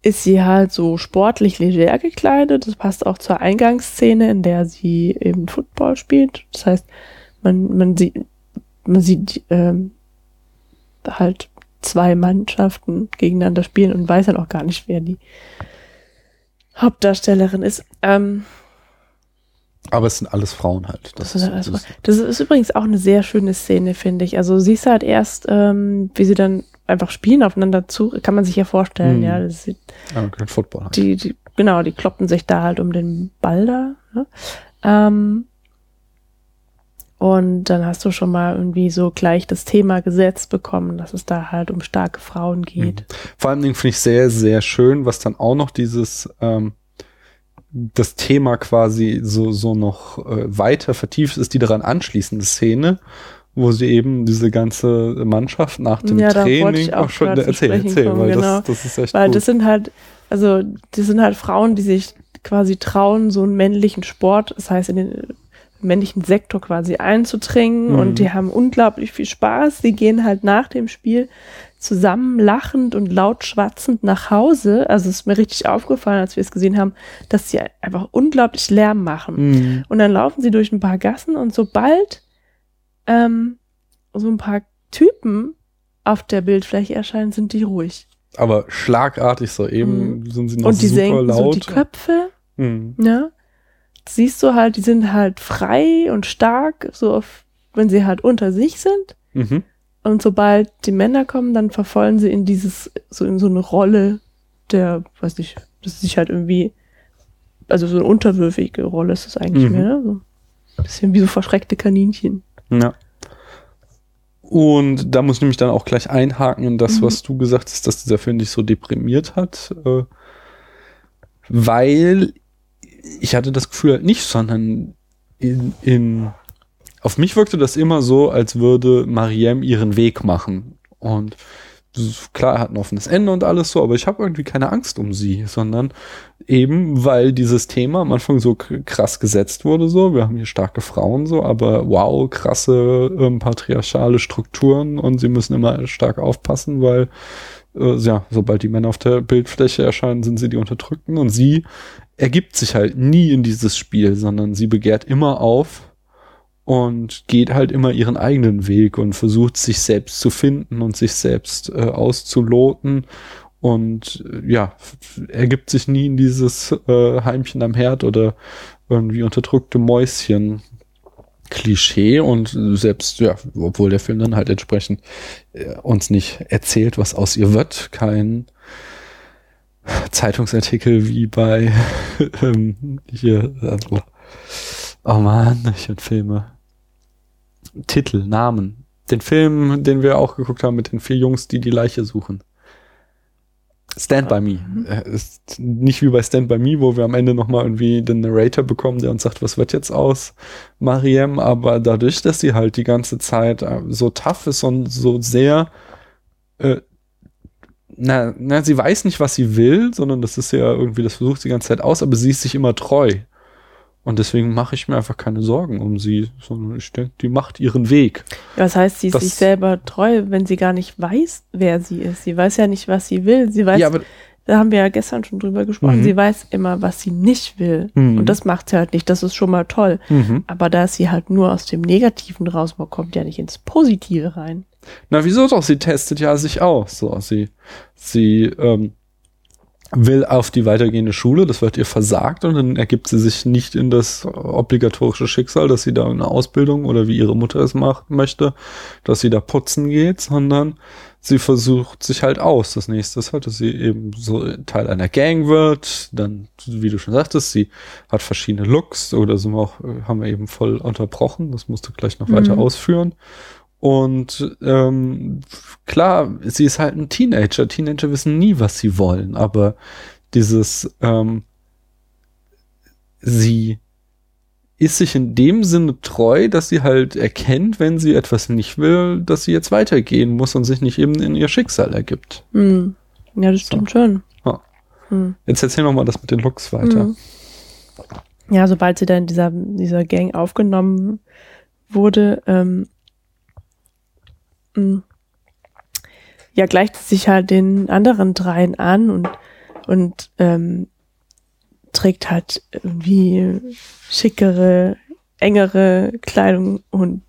ist sie halt so sportlich leger gekleidet. Das passt auch zur Eingangsszene, in der sie eben Football spielt. Das heißt, man, man sieht, man sieht ähm, halt zwei Mannschaften gegeneinander spielen und weiß halt auch gar nicht, wer die Hauptdarstellerin ist. Ähm, Aber es sind alles Frauen halt. Das, das, ist, das, das ist übrigens auch eine sehr schöne Szene, finde ich. Also siehst halt erst, ähm, wie sie dann einfach spielen aufeinander zu, kann man sich ja vorstellen, mhm. ja. Das ist, American Football. Halt. Die, die, genau, die kloppen sich da halt um den Ball da. Ne? Ähm, und dann hast du schon mal irgendwie so gleich das Thema gesetzt bekommen, dass es da halt um starke Frauen geht. Mhm. Vor allen Dingen finde ich sehr, sehr schön, was dann auch noch dieses, ähm, das Thema quasi so, so noch äh, weiter vertieft ist, die daran anschließende Szene, wo sie eben diese ganze Mannschaft nach dem ja, Training auch, auch schon erzähl, erzähl, kommen, weil genau. das, das ist echt Weil gut. das sind halt, also das sind halt Frauen, die sich quasi trauen, so einen männlichen Sport, das heißt in den männlichen Sektor quasi einzudringen mhm. und die haben unglaublich viel Spaß. Sie gehen halt nach dem Spiel zusammen lachend und laut schwatzend nach Hause. Also es ist mir richtig aufgefallen, als wir es gesehen haben, dass sie einfach unglaublich Lärm machen. Mhm. Und dann laufen sie durch ein paar Gassen und sobald ähm, so ein paar Typen auf der Bildfläche erscheinen, sind die ruhig. Aber schlagartig so eben mhm. sind sie noch und die super laut. So die Köpfe. Mhm. Ne? siehst du halt, die sind halt frei und stark, so auf, wenn sie halt unter sich sind. Mhm. Und sobald die Männer kommen, dann verfallen sie in dieses, so in so eine Rolle der, weiß nicht, das ist sich halt irgendwie, also so eine unterwürfige Rolle ist das eigentlich mhm. mehr, ne? So ein bisschen wie so verschreckte Kaninchen. Ja. Und da muss ich nämlich dann auch gleich einhaken in das, mhm. was du gesagt hast, dass dieser Film dich so deprimiert hat. Äh, weil ich hatte das Gefühl halt nicht, sondern in, in, auf mich wirkte das immer so, als würde Mariem ihren Weg machen. Und klar, er hat ein offenes Ende und alles so, aber ich habe irgendwie keine Angst um sie, sondern eben, weil dieses Thema am Anfang so krass gesetzt wurde, so, wir haben hier starke Frauen so, aber wow, krasse ähm, patriarchale Strukturen und sie müssen immer stark aufpassen, weil äh, ja, sobald die Männer auf der Bildfläche erscheinen, sind sie die Unterdrückten und sie ergibt sich halt nie in dieses Spiel, sondern sie begehrt immer auf und geht halt immer ihren eigenen Weg und versucht sich selbst zu finden und sich selbst äh, auszuloten. Und äh, ja, ergibt sich nie in dieses äh, Heimchen am Herd oder irgendwie unterdrückte Mäuschen Klischee. Und selbst, ja, obwohl der Film dann halt entsprechend äh, uns nicht erzählt, was aus ihr wird, kein Zeitungsartikel wie bei ähm, hier, äh, oh man, ich und Filme. Titel, Namen. Den Film, den wir auch geguckt haben mit den vier Jungs, die die Leiche suchen. Stand by Me. Mhm. Ist nicht wie bei Stand by Me, wo wir am Ende nochmal irgendwie den Narrator bekommen, der uns sagt, was wird jetzt aus Mariem, aber dadurch, dass sie halt die ganze Zeit äh, so tough ist und so sehr äh, na, na, sie weiß nicht, was sie will, sondern das ist ja irgendwie, das versucht sie die ganze Zeit aus, aber sie ist sich immer treu. Und deswegen mache ich mir einfach keine Sorgen um sie, sondern ich denke, die macht ihren Weg. Ja, was heißt, sie ist das, sich selber treu, wenn sie gar nicht weiß, wer sie ist. Sie weiß ja nicht, was sie will. Sie weiß, ja, da haben wir ja gestern schon drüber gesprochen, mhm. sie weiß immer, was sie nicht will. Mhm. Und das macht sie halt nicht. Das ist schon mal toll. Mhm. Aber da sie halt nur aus dem Negativen raus, man kommt ja nicht ins Positive rein. Na, wieso doch? Sie testet ja sich aus. So, sie, sie ähm, will auf die weitergehende Schule, das wird ihr versagt und dann ergibt sie sich nicht in das obligatorische Schicksal, dass sie da eine Ausbildung oder wie ihre Mutter es machen möchte, dass sie da putzen geht, sondern sie versucht sich halt aus. Das nächste ist halt, dass sie eben so Teil einer Gang wird, dann, wie du schon sagtest, sie hat verschiedene Looks oder so auch, haben wir eben voll unterbrochen, das musst du gleich noch mhm. weiter ausführen. Und ähm, klar, sie ist halt ein Teenager. Teenager wissen nie, was sie wollen, aber dieses ähm, sie ist sich in dem Sinne treu, dass sie halt erkennt, wenn sie etwas nicht will, dass sie jetzt weitergehen muss und sich nicht eben in ihr Schicksal ergibt. Mm. Ja, das stimmt so. schon. Ja. Mm. Jetzt erzähl noch mal das mit den Looks weiter. Mm. Ja, sobald sie dann in dieser, dieser Gang aufgenommen wurde, ähm, Mm. ja, gleicht sich halt den anderen dreien an und, und ähm, trägt halt irgendwie schickere, engere Kleidung und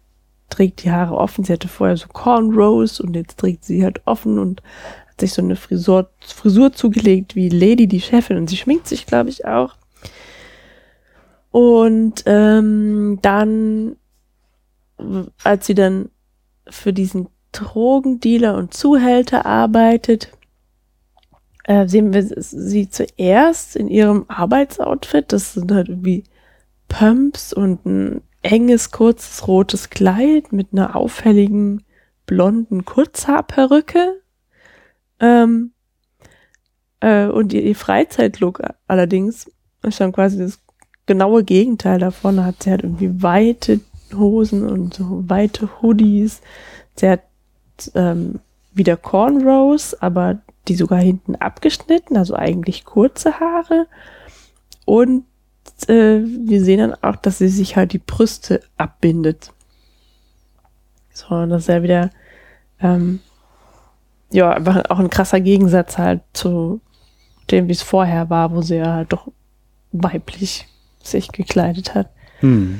trägt die Haare offen. Sie hatte vorher so Cornrows und jetzt trägt sie halt offen und hat sich so eine Frisur, Frisur zugelegt wie Lady, die Chefin. Und sie schminkt sich, glaube ich, auch. Und ähm, dann, als sie dann für diesen Drogendealer und Zuhälter arbeitet, äh, sehen wir sie zuerst in ihrem Arbeitsoutfit. Das sind halt irgendwie Pumps und ein enges, kurzes, rotes Kleid mit einer auffälligen blonden Kurzhaarperücke. Ähm, äh, und ihr, ihr Freizeitlook allerdings ist dann quasi das genaue Gegenteil davon. Hat sie halt irgendwie weite Hosen und so weite Hoodies. Sie hat ähm, wieder Cornrows, aber die sogar hinten abgeschnitten, also eigentlich kurze Haare. Und äh, wir sehen dann auch, dass sie sich halt die Brüste abbindet. So, und das ist ja wieder, ähm, ja, einfach auch ein krasser Gegensatz halt zu dem, wie es vorher war, wo sie ja halt doch weiblich sich gekleidet hat. Hm.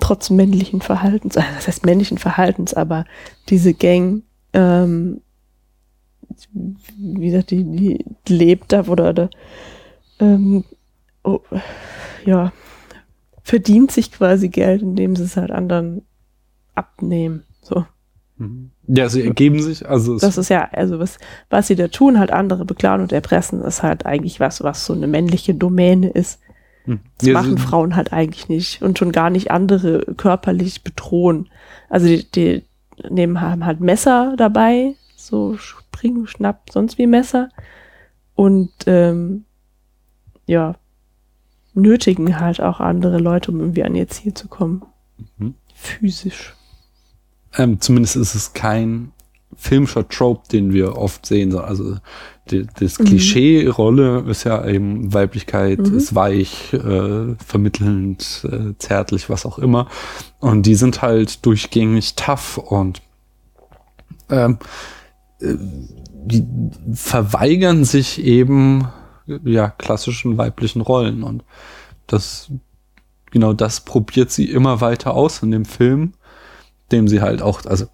Trotz männlichen Verhaltens, das heißt männlichen Verhaltens, aber diese Gang, ähm, wie gesagt, die, die lebt da oder, oder ähm, oh, ja, verdient sich quasi Geld, indem sie es halt anderen abnehmen. So. Mhm. Ja, sie ergeben sich, also. Das ist ja, also was, was sie da tun, halt andere beklauen und erpressen, ist halt eigentlich was, was so eine männliche Domäne ist. Hm. Das ja, machen Frauen halt eigentlich nicht und schon gar nicht andere körperlich bedrohen. Also die, die nehmen haben halt Messer dabei, so Spring, Schnapp, sonst wie Messer und ähm, ja, nötigen halt auch andere Leute, um irgendwie an ihr Ziel zu kommen. Mhm. Physisch. Ähm, zumindest ist es kein filmischer Trope, den wir oft sehen. Also die, das mhm. Klischee-Rolle ist ja eben Weiblichkeit mhm. ist weich, äh, vermittelnd, äh, zärtlich, was auch immer. Und die sind halt durchgängig tough und ähm, äh, die verweigern sich eben ja klassischen weiblichen Rollen und das genau das probiert sie immer weiter aus in dem Film, dem sie halt auch also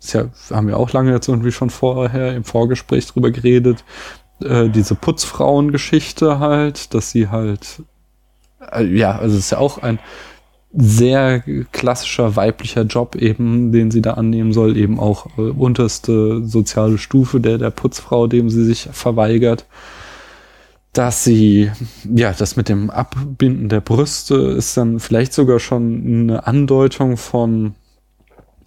ja, haben wir auch lange jetzt irgendwie schon vorher im Vorgespräch drüber geredet, äh, diese Putzfrauengeschichte halt, dass sie halt, äh, ja, also es ist ja auch ein sehr klassischer weiblicher Job eben, den sie da annehmen soll, eben auch äh, unterste soziale Stufe der, der Putzfrau, dem sie sich verweigert. Dass sie, ja, das mit dem Abbinden der Brüste ist dann vielleicht sogar schon eine Andeutung von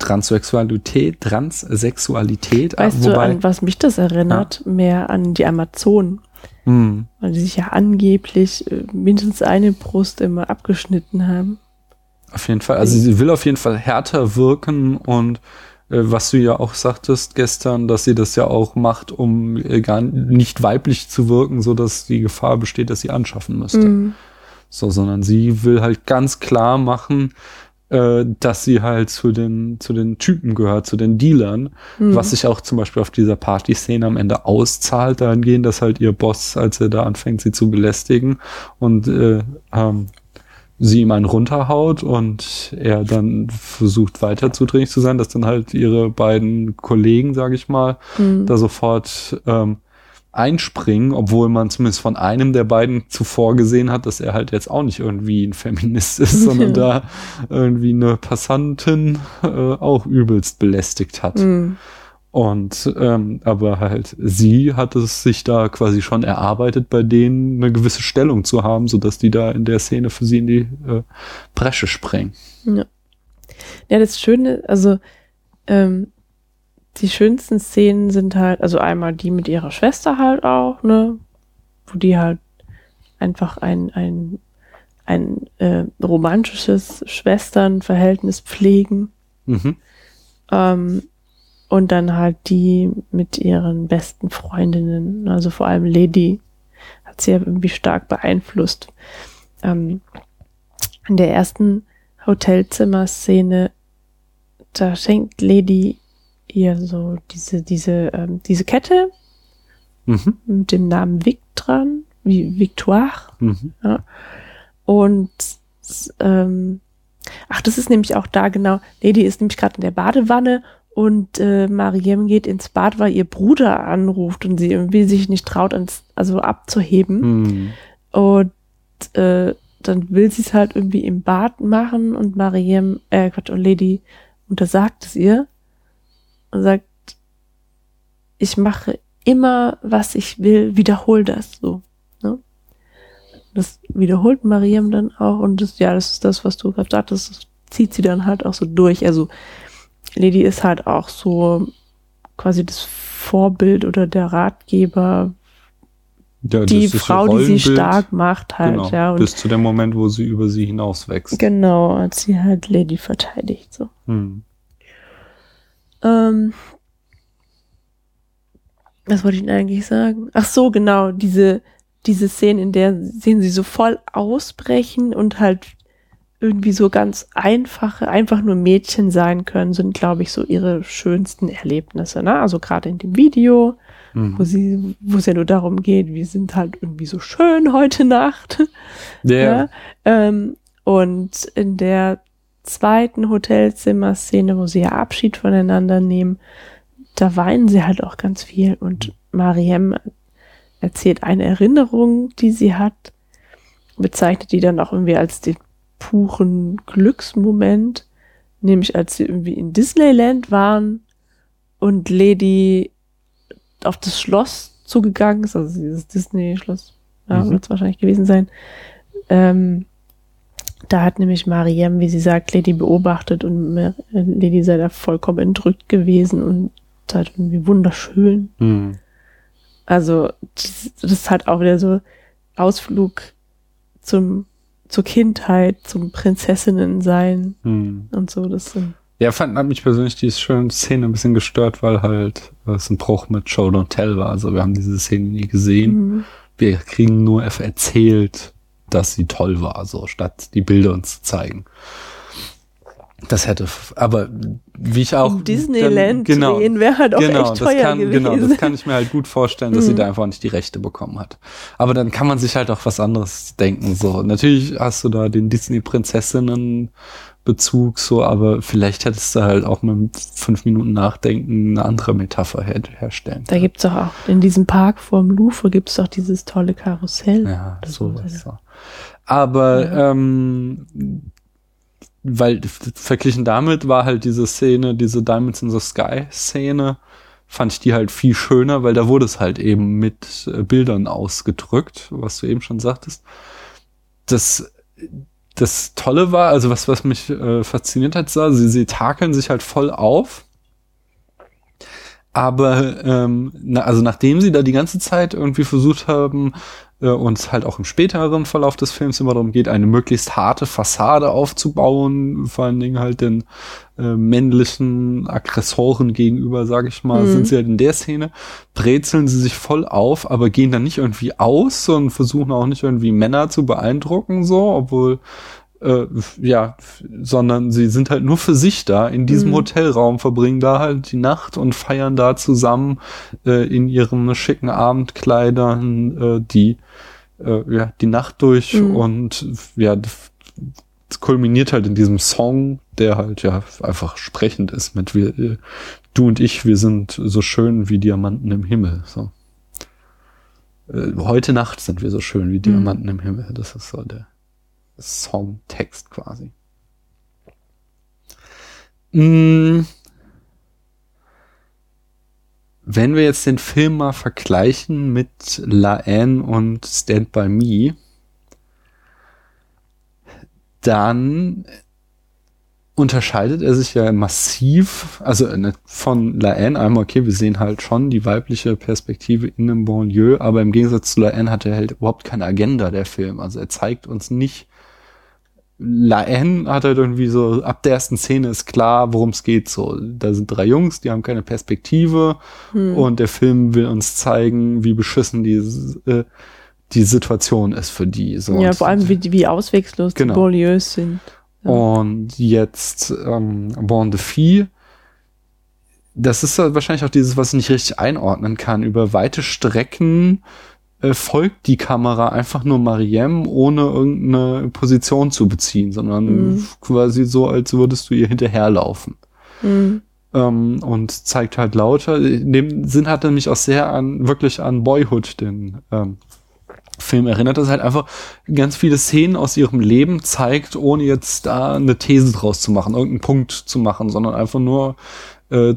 Transsexualität, Transsexualität. Weißt wobei, du, an was mich das erinnert? Ja. Mehr an die Amazonen. Hm. Weil die sich ja angeblich äh, mindestens eine Brust immer abgeschnitten haben. Auf jeden Fall. Also sie will auf jeden Fall härter wirken und äh, was du ja auch sagtest gestern, dass sie das ja auch macht, um äh, gar nicht weiblich zu wirken, so dass die Gefahr besteht, dass sie anschaffen müsste. Mhm. So, sondern sie will halt ganz klar machen, äh, dass sie halt zu den, zu den Typen gehört, zu den Dealern, mhm. was sich auch zum Beispiel auf dieser Party-Szene am Ende auszahlt, dahingehend, dass halt ihr Boss, als er da anfängt, sie zu belästigen und äh, ähm, sie ihm einen runterhaut und er dann versucht weiter zudringlich zu sein, dass dann halt ihre beiden Kollegen, sage ich mal, mhm. da sofort ähm, einspringen, obwohl man zumindest von einem der beiden zuvor gesehen hat, dass er halt jetzt auch nicht irgendwie ein Feminist ist, sondern da irgendwie eine Passantin äh, auch übelst belästigt hat. Mhm. Und ähm, aber halt sie hat es sich da quasi schon erarbeitet, bei denen eine gewisse Stellung zu haben, so dass die da in der Szene für sie in die äh, Bresche sprengen. Ja. ja, das Schöne, also ähm, die schönsten Szenen sind halt, also einmal die mit ihrer Schwester halt auch, ne, wo die halt einfach ein, ein, ein äh, romantisches Schwesternverhältnis pflegen. Mhm. Ähm, und dann halt die mit ihren besten Freundinnen, also vor allem Lady, hat sie ja irgendwie stark beeinflusst. Ähm, in der ersten Hotelzimmer-Szene, da schenkt Lady ihr so diese, diese, ähm, diese Kette mhm. mit dem Namen Vic dran, wie Victoire. Mhm. Ja. Und ähm, ach, das ist nämlich auch da genau. Lady ist nämlich gerade in der Badewanne und äh, Mariem geht ins Bad, weil ihr Bruder anruft und sie irgendwie sich nicht traut, ans, also abzuheben. Mhm. Und äh, dann will sie es halt irgendwie im Bad machen und Mariem, äh, Quatsch, und Lady untersagt es ihr und sagt, ich mache immer, was ich will, wiederhol das so. Ne? Das wiederholt Mariam dann auch und das, ja, das ist das, was du gerade sagtest, das zieht sie dann halt auch so durch. Also Lady ist halt auch so quasi das Vorbild oder der Ratgeber, Ja, die Frau, die sie stark macht halt, Genau, ja. Und bis zu dem Moment, wo sie über sie hinauswächst. genau, als sie halt Lady verteidigt, so. Hm. Ähm, was wollte ich denn eigentlich sagen? Ach so, genau, diese, diese Szene, in der sehen sie so voll ausbrechen und halt irgendwie so ganz einfache, einfach nur Mädchen sein können, sind, glaube ich, so ihre schönsten Erlebnisse, ne? Also gerade in dem Video, Hm. wo sie, wo es ja nur darum geht, wir sind halt irgendwie so schön heute Nacht. Der, Ja. Ähm, und in der zweiten Hotelzimmer-Szene, wo sie ja Abschied voneinander nehmen, da weinen sie halt auch ganz viel. Und Mariem erzählt eine Erinnerung, die sie hat, bezeichnet die dann auch irgendwie als den puren Glücksmoment, nämlich als sie irgendwie in Disneyland waren und Lady auf das Schloss zugegangen ist, also dieses Disney-Schloss, ja, Mhm. wird es wahrscheinlich gewesen sein. Ähm, da hat nämlich Mariem, wie sie sagt, Lady beobachtet und Lady sei da vollkommen entrückt gewesen und halt irgendwie wunderschön. hm. Also das, das ist halt auch wieder so Ausflug zum zur Kindheit, zum Prinzessinnen sein Hm. und so. Das Ja, fand hat mich persönlich die schöne Szene ein bisschen gestört, weil halt äh, es ein Bruch mit Show Don't Tell war. Also wir haben diese Szene nie gesehen. Mhm. Wir kriegen nur erzählt, dass sie toll war, so statt die Bilder uns zu zeigen. Das hätte, aber wie ich auch Im Disneyland dann- genau, drehen wäre halt auch genau, echt das teuer kann, gewesen. Genau, das kann ich mir halt gut vorstellen, dass sie Mhm. da einfach nicht die Rechte bekommen hat. Aber dann kann man sich halt auch was anderes denken. So, natürlich hast du da den Disney-Prinzessinnen-Bezug, so, aber vielleicht hättest du halt auch mit fünf Minuten Nachdenken eine andere Metapher her herstellen. da gibt's doch auch in diesem Park vorm Louvre gibt's doch dieses tolle Karussell. Ja, sowas. muss- So. Aber Ja. ähm, weil verglichen damit war halt diese Szene, diese Diamonds in the Sky Szene, fand ich die halt viel schöner, weil da wurde es halt eben mit äh, Bildern ausgedrückt, was du eben schon sagtest. Das das Tolle war, also was was mich äh, fasziniert hat, war, sie sie takeln sich halt voll auf. Aber ähm, na, also nachdem sie da die ganze Zeit irgendwie versucht haben, äh, uns halt auch im späteren Verlauf des Films immer darum geht, eine möglichst harte Fassade aufzubauen, vor allen Dingen halt den äh, männlichen Aggressoren gegenüber, sage ich mal, Mhm. sind sie halt in der Szene, brezeln sie sich voll auf, aber gehen dann nicht irgendwie aus und versuchen auch nicht irgendwie Männer zu beeindrucken, so, obwohl äh, ja, sondern sie sind halt nur für sich da in diesem Mhm. Hotelraum, verbringen da halt die Nacht und feiern da zusammen äh, in ihren schicken Abendkleidern äh, die äh, ja die Nacht durch Mhm. und ja kulminiert halt in diesem Song, der halt ja einfach sprechend ist mit wir äh, du und ich, wir sind so schön wie Diamanten im Himmel. So. Äh, heute Nacht sind wir so schön wie Diamanten im Himmel. Das ist so der Songtext quasi. Mm. Wenn wir jetzt den Film mal vergleichen mit La Haine und Stand By Me, dann unterscheidet er sich ja massiv, also äh, von La Haine einmal, okay, wir sehen halt schon die weibliche Perspektive in einem Banlieue, aber im Gegensatz zu La Haine hat er halt überhaupt keine Agenda, der Film. Also er zeigt uns nicht, La Haine hat halt irgendwie so, ab der ersten Szene ist klar, worum es geht. So, da sind drei Jungs, die haben keine Perspektive Hm. und der Film will uns zeigen, wie beschissen die, äh, die Situation ist für die. So. ja, vor allem wie, wie auswegslos Genau. die Beaulieus sind. Ja. und jetzt ähm, Born the Fee. Das ist halt wahrscheinlich auch dieses, was ich nicht richtig einordnen kann. Über weite Strecken äh, folgt die Kamera einfach nur Mariem, ohne irgendeine Position zu beziehen, sondern Mhm. quasi so, als würdest du ihr hinterherlaufen. Hm. Ähm, und zeigt halt lauter. In dem Sinn hat er mich auch sehr an, wirklich an Boyhood, den ähm, Film erinnert das halt einfach ganz viele Szenen aus ihrem Leben zeigt, ohne jetzt da eine These draus zu machen, irgendeinen Punkt zu machen, sondern einfach nur äh,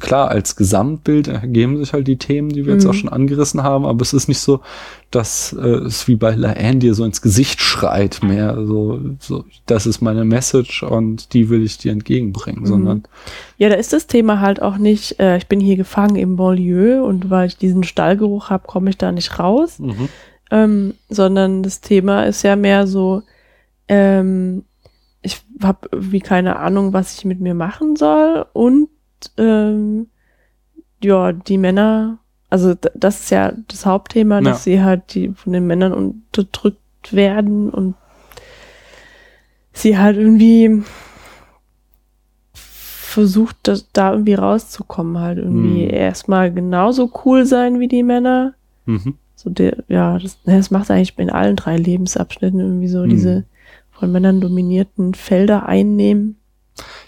klar, als Gesamtbild ergeben sich halt die Themen, die wir jetzt Mhm. auch schon angerissen haben, aber es ist nicht so, dass äh, es wie bei Laanne dir so ins Gesicht schreit mehr, so, so, das ist meine Message und die will ich dir entgegenbringen, Mhm. sondern Ja, da ist das Thema halt auch nicht, äh, ich bin hier gefangen im Banlieue und weil ich diesen Stallgeruch habe, komme ich da nicht raus, mhm. ähm, sondern das Thema ist ja mehr so, ähm, habe irgendwie keine Ahnung, was ich mit mir machen soll und ähm, ja, die Männer, also das ist ja das Hauptthema, Ja. dass sie halt die von den Männern unterdrückt werden und sie halt irgendwie versucht, das, da irgendwie rauszukommen, halt irgendwie Mhm. erstmal genauso cool sein wie die Männer. Mhm. So der, ja, das, das macht eigentlich in allen drei Lebensabschnitten irgendwie so Mhm. diese von Männern dominierten Felder einnehmen.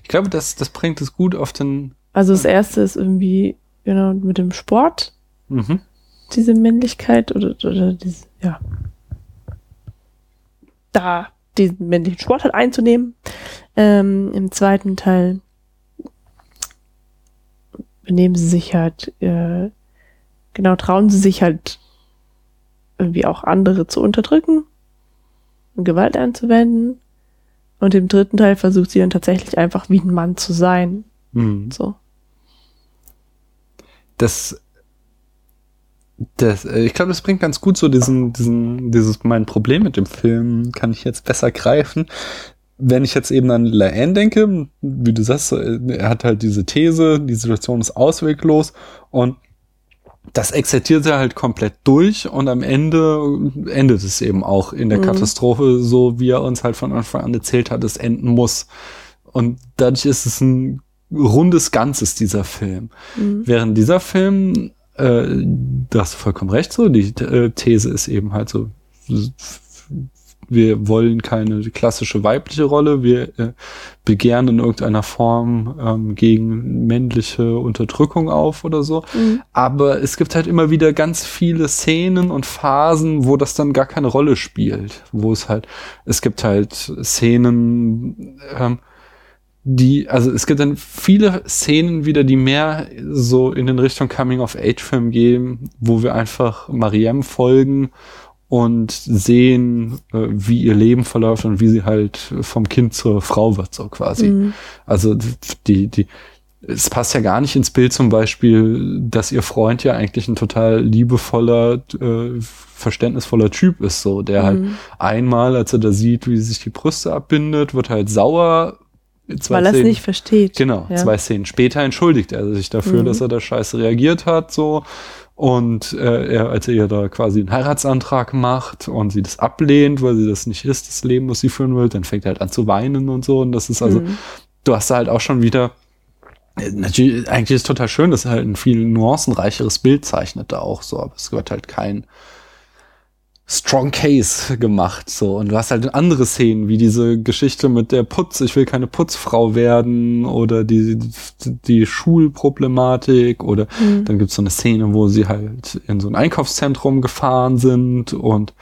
ich glaube, das, das bringt es gut auf den, Also das erste ist irgendwie, genau, mit dem Sport, mhm. diese Männlichkeit oder, oder diese, ja, da diesen männlichen Sport halt einzunehmen. Ähm, Im zweiten Teil benehmen sie sich halt, äh, genau, trauen sie sich halt irgendwie auch andere zu unterdrücken Gewalt anzuwenden. Und im dritten Teil versucht sie dann tatsächlich einfach wie ein Mann zu sein. Mhm. So. das, das, äh, ich glaube, das bringt ganz gut so diesen, diesen, dieses mein Problem mit dem Film kann ich jetzt besser greifen. Wenn ich jetzt eben an Laanne denke, wie du sagst, äh, er hat halt diese These, die Situation ist ausweglos und das exerziert er halt komplett durch und am Ende endet es eben auch in der Mhm. Katastrophe, so wie er uns halt von Anfang an erzählt hat, es enden muss. Und dadurch ist es ein rundes Ganzes, dieser Film. Mhm. Während dieser Film, äh, da hast du vollkommen recht, so, die äh, These ist eben halt so, wir wollen keine klassische weibliche Rolle, wir äh, begehren in irgendeiner Form ähm, gegen männliche Unterdrückung auf oder so. Mhm. Aber es gibt halt immer wieder ganz viele Szenen und Phasen, wo das dann gar keine Rolle spielt. Wo es halt, es gibt halt Szenen, ähm, die, also es gibt dann viele Szenen wieder, die mehr so in den Richtung Coming-of-Age-Film gehen, wo wir einfach Mariam folgen und sehen, äh, wie ihr Leben verläuft und wie sie halt vom Kind zur Frau wird, so quasi. Mhm. Also die, die, es passt ja gar nicht ins Bild zum Beispiel, dass ihr Freund ja eigentlich ein total liebevoller, äh, verständnisvoller Typ ist, so, der halt Mhm. einmal, als er da sieht, wie sie sich die Brüste abbindet, wird halt sauer. Zwei Weil er es nicht versteht. Genau, Ja. zwei Szenen später entschuldigt er sich dafür, Mhm. dass er da scheiße reagiert hat, so. Und äh, er, als er ihr da quasi einen Heiratsantrag macht und sie das ablehnt, weil sie das nicht ist, das Leben, was sie führen will, dann fängt er halt an zu weinen und so. Und das ist also, Mhm. du hast da halt auch schon wieder, äh, natürlich, eigentlich ist es total schön, dass er halt ein viel nuancenreicheres Bild zeichnet da auch so, aber es wird halt kein Strong Case gemacht, so. Und du hast halt andere Szenen, wie diese Geschichte mit der Putz, ich will keine Putzfrau werden, oder die, die Schulproblematik, oder Mhm. dann gibt's so eine Szene, wo sie halt in so ein Einkaufszentrum gefahren sind und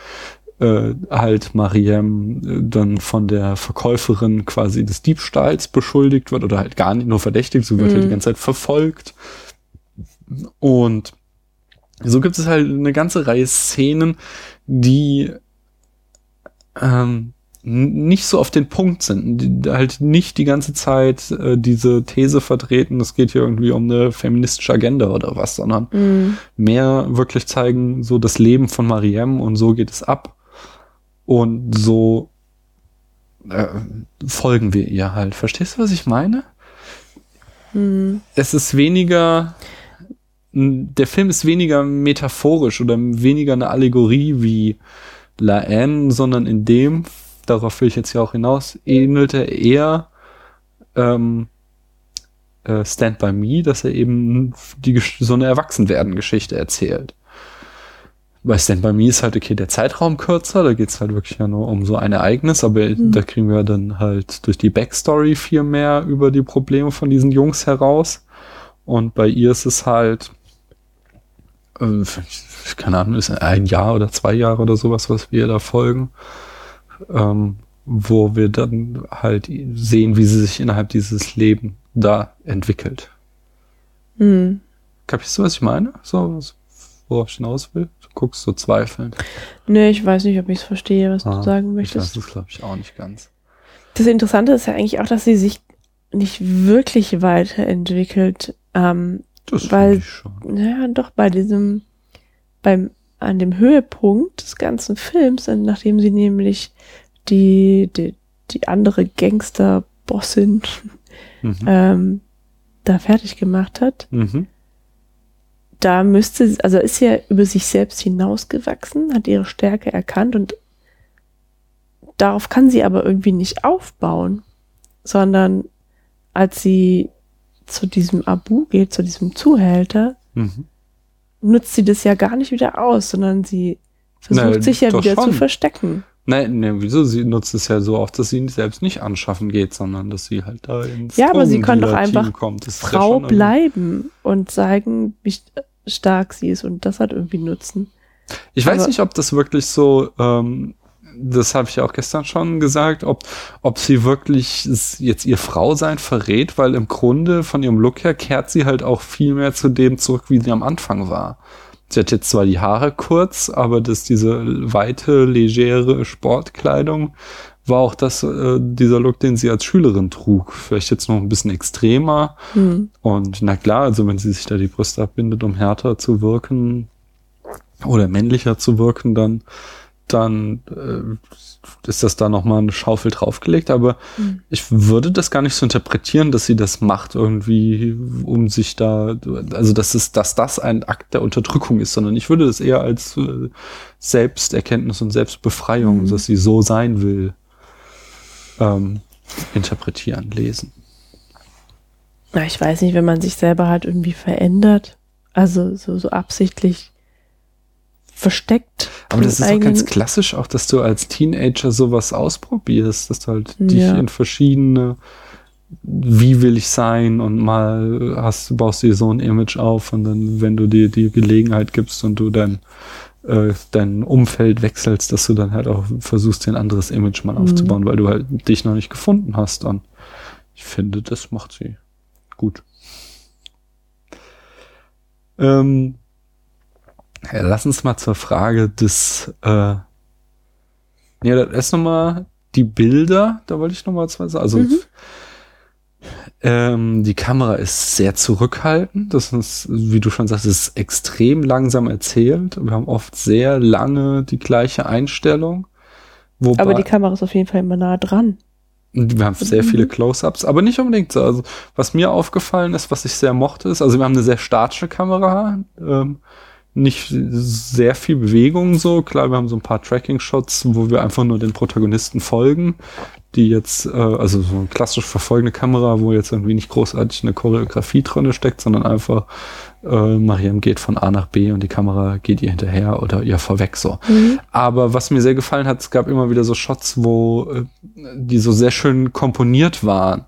äh, halt Mariem äh, dann von der Verkäuferin quasi des Diebstahls beschuldigt wird oder halt gar nicht nur verdächtigt, sie wird Mhm. halt die ganze Zeit verfolgt. Und so gibt es halt eine ganze Reihe Szenen, die ähm, nicht so auf den Punkt sind, die halt nicht die ganze Zeit äh, diese These vertreten, es geht hier irgendwie um eine feministische Agenda oder was, sondern Mhm. mehr wirklich zeigen, so das Leben von Mariem und so geht es ab. Und so äh, folgen wir ihr halt. Verstehst du, was ich meine? Mhm. Es ist weniger, der Film ist weniger metaphorisch oder weniger eine Allegorie wie La Haine, sondern in dem, darauf will ich jetzt ja auch hinaus, ähnelt er eher ähm, äh, Stand By Me, dass er eben die, so eine Erwachsenwerden-Geschichte erzählt. Bei Stand By Me ist halt, okay, der Zeitraum kürzer, da geht's halt wirklich ja nur um so ein Ereignis, aber Mhm. da kriegen wir dann halt durch die Backstory viel mehr über die Probleme von diesen Jungs heraus. Und bei ihr ist es halt äh, keine Ahnung, ist ein Jahr oder zwei Jahre oder sowas, was wir da folgen, ähm, wo wir dann halt sehen, wie sie sich innerhalb dieses Leben da entwickelt. Hm. Kapierst du, was ich meine? So, worauf ich hinaus will? Du guckst so zweifelnd. Nee, ich weiß nicht, ob ich es verstehe, was Ah, du sagen möchtest. es, glaube ich, auch nicht ganz. Das Interessante ist ja eigentlich auch, dass sie sich nicht wirklich weiterentwickelt. Ähm, Das Weil- ich schon. naja, doch bei diesem, beim, an dem Höhepunkt des ganzen Films, nachdem sie nämlich die, die, die andere Gangster-Bossin Mhm. ähm, da fertig gemacht hat, Mhm. da müsste, sie- also ist sie ja über sich selbst hinausgewachsen, hat ihre Stärke erkannt und darauf kann sie aber irgendwie nicht aufbauen, sondern als sie zu diesem Abu geht, zu diesem Zuhälter, Mhm. nutzt sie das ja gar nicht wieder aus, sondern sie versucht Na, sich ja wieder zu schon. verstecken. Nein, ne, wieso? Sie nutzt es ja so oft, dass sie selbst nicht anschaffen geht, sondern dass sie halt da ins Ja, aber sie kann doch einfach ja Frau bleiben und sagen, wie st- stark sie ist und das hat irgendwie Nutzen. Ich weiß Aber- nicht, ob das wirklich so, ähm, das habe ich ja auch gestern schon gesagt, ob, ob sie wirklich jetzt ihr Frausein verrät, weil im Grunde von ihrem Look her kehrt sie halt auch viel mehr zu dem zurück, wie sie am Anfang war. Sie hat jetzt zwar die Haare kurz, aber das, diese weite, legere Sportkleidung war auch das, äh, dieser Look, den sie als Schülerin trug. Vielleicht jetzt noch ein bisschen extremer. Hm. Und na klar, also wenn sie sich da die Brüste abbindet, um härter zu wirken oder männlicher zu wirken, dann, dann äh, ist das da nochmal eine Schaufel draufgelegt. Aber Mhm. ich würde das gar nicht so interpretieren, dass sie das macht irgendwie, um sich da, also dass es, dass das ein Akt der Unterdrückung ist, sondern ich würde das eher als äh, Selbsterkenntnis und Selbstbefreiung, Mhm. dass sie so sein will, ähm, interpretieren, lesen. Na, ich weiß nicht, wenn man sich selber halt irgendwie verändert, also so, so absichtlich versteckt. Aber das ist auch ganz klassisch, auch dass du als Teenager sowas ausprobierst, dass du halt dich Ja. in verschiedene, wie will ich sein und mal hast, baust dir so ein Image auf und dann, wenn du dir die Gelegenheit gibst und du dein, äh, dein Umfeld wechselst, dass du dann halt auch versuchst, dir ein anderes Image mal Mhm. aufzubauen, weil du halt dich noch nicht gefunden hast. Und ich finde, das macht sie gut. Ähm, ja, lass uns mal zur Frage des, äh, ja, das ist nochmal die Bilder, da wollte ich nochmal zwei sagen. Also, Mhm. ähm, die Kamera ist sehr zurückhaltend. Das ist, wie du schon sagst, ist extrem langsam erzählt. Wir haben oft sehr lange die gleiche Einstellung. Wobei, Aber die Kamera ist auf jeden Fall immer nah dran. wir haben sehr Mhm. viele Close-ups, aber nicht unbedingt so. Also, was mir aufgefallen ist, was ich sehr mochte, ist, also wir haben eine sehr statische Kamera, ähm, nicht sehr viel Bewegung so. Klar, wir haben so ein paar Tracking-Shots, wo wir einfach nur den Protagonisten folgen, die jetzt, äh, also so eine klassisch verfolgende Kamera, wo jetzt irgendwie nicht großartig eine Choreografie drin steckt, sondern einfach äh, Mariam geht von A nach B und die Kamera geht ihr hinterher oder ihr vorweg so. Mhm. Aber was mir sehr gefallen hat, es gab immer wieder so Shots, wo äh, die so sehr schön komponiert waren,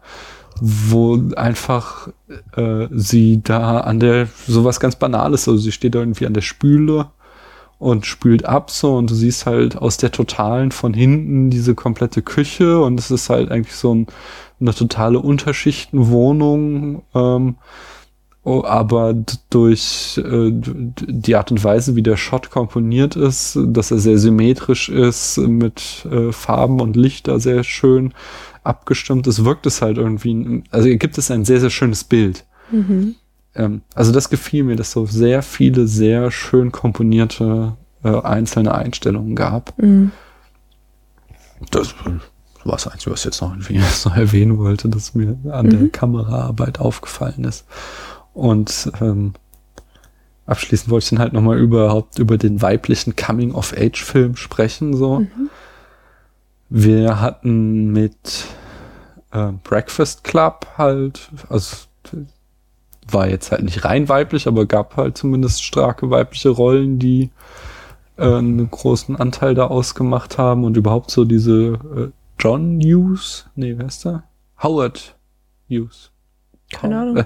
wo einfach äh, sie da an der sowas ganz Banales, also sie steht da irgendwie an der Spüle und spült ab so und du siehst halt aus der totalen von hinten diese komplette Küche und es ist halt eigentlich so ein, eine totale Unterschichtenwohnung. Ähm, Oh, aber durch äh, die Art und Weise, wie der Shot komponiert ist, dass er sehr symmetrisch ist, mit äh, Farben und Lichter sehr schön abgestimmt ist, wirkt es halt irgendwie, also gibt es ein sehr, sehr schönes Bild. Mhm. Ähm, also das gefiel mir, dass so sehr viele, sehr schön komponierte äh, einzelne Einstellungen gab. Mhm. Das war das Einzige, was ich jetzt noch irgendwie so erwähnen wollte, dass mir an der Mhm. Kameraarbeit aufgefallen ist. Und ähm, abschließend wollte ich dann halt nochmal überhaupt über den weiblichen Coming-of-Age-Film sprechen. So. Mhm. Wir hatten mit äh, Breakfast Club halt, also war jetzt halt nicht rein weiblich, aber gab halt zumindest starke weibliche Rollen, die äh, einen großen Anteil da ausgemacht haben und überhaupt so diese äh, John Hughes, nee, wer ist der? Howard Hughes. Keine Ahnung. Äh,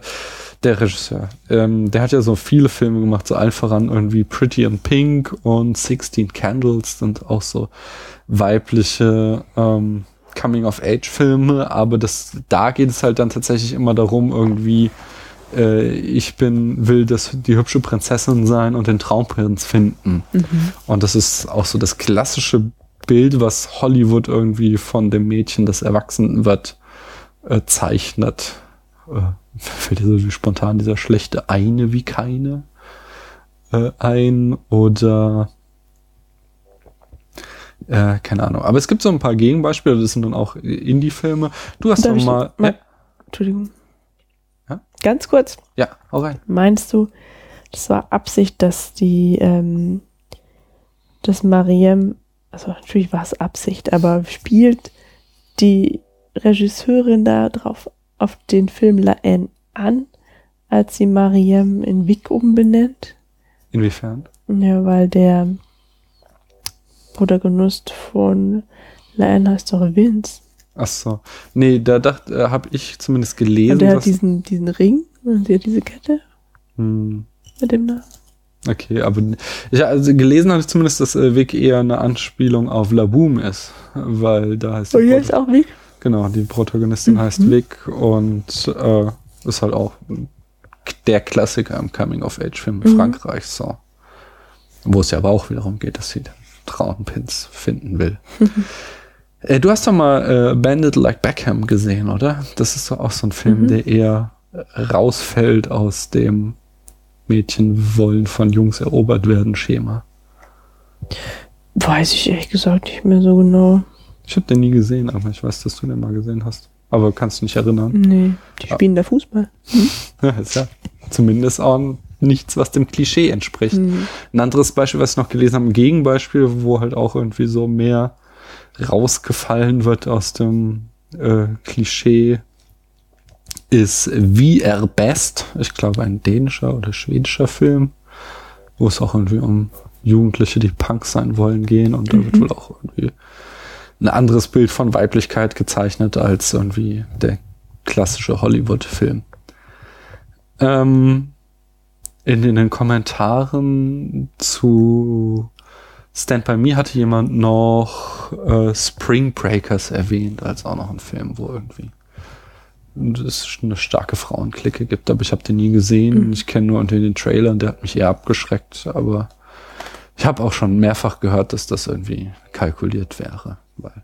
der Regisseur. Ähm, der hat ja so viele Filme gemacht, so allen voran irgendwie Pretty in Pink und 16 Candles sind auch so weibliche ähm, Coming-of-Age-Filme, aber das, da geht es halt dann tatsächlich immer darum, irgendwie, äh, ich bin, will das, die hübsche Prinzessin sein und den Traumprinz finden. Und das ist auch so das klassische Bild, was Hollywood irgendwie von dem Mädchen, das erwachsen wird, äh, zeichnet. Äh, fällt dir so wie spontan dieser schlechte eine wie keine äh, ein oder äh, keine Ahnung. Aber es gibt so ein paar Gegenbeispiele, das sind dann auch Indie-Filme. Du hast Darf doch mal. mal- Ja, Entschuldigung. Ja? Ganz kurz. ja, hau rein. Meinst du, das war Absicht, dass die, ähm, dass Mariem, also natürlich war es Absicht, aber spielt die Regisseurin da drauf auf den Film La Haine an, als sie Mariem in Vic umbenennt? Inwiefern? Ja, weil der Protagonist von La Haine heißt doch Vince. Ach so. Nee, da dachte, äh, habe ich zumindest Und gelesen. der dass- hat diesen, diesen Ring und hat diese Kette hm, mit dem Namen. okay, aber ich, also gelesen habe ich zumindest, dass äh, Vic eher eine Anspielung auf La Boom ist, weil da heißt Und hier Proto- ist auch Vic. Genau, die Protagonistin Mhm. heißt Vic und äh, ist halt auch der Klassiker im Coming-of-Age-Film Mhm. Frankreichs. So. Wo es ja aber auch wiederum geht, dass sie den Traunpins finden will. äh, du hast doch mal äh, Bandit Like Beckham gesehen, oder? Das ist doch auch so ein Film, Mhm. der eher rausfällt aus dem Mädchen wollen von Jungs erobert werden Schema. Weiß ich ehrlich gesagt nicht mehr so genau. Ich habe den nie gesehen, aber ich weiß, dass du den mal gesehen hast. Aber kannst du nicht erinnern. Nee, die Ja. spielen da Fußball. Ja, ist ja zumindest auch nichts, was dem Klischee entspricht. Mhm. Ein anderes Beispiel, was ich noch gelesen habe, ein Gegenbeispiel, wo halt auch irgendwie so mehr rausgefallen wird aus dem äh, Klischee, ist We Are Best. Ich glaube, ein dänischer oder schwedischer Film, wo es auch irgendwie um Jugendliche, die Punk sein wollen, gehen. Und da wird wohl auch irgendwie ein anderes Bild von Weiblichkeit gezeichnet als irgendwie der klassische Hollywood-Film. Ähm, in, in den Kommentaren zu Stand By Me hatte jemand noch äh, Spring Breakers erwähnt, als auch noch ein Film, wo irgendwie es eine starke Frauenklicke gibt, aber ich habe den nie gesehen. Ich kenne nur unter den Trailern, der hat mich eher abgeschreckt, aber ich habe auch schon mehrfach gehört, dass das irgendwie kalkuliert wäre, weil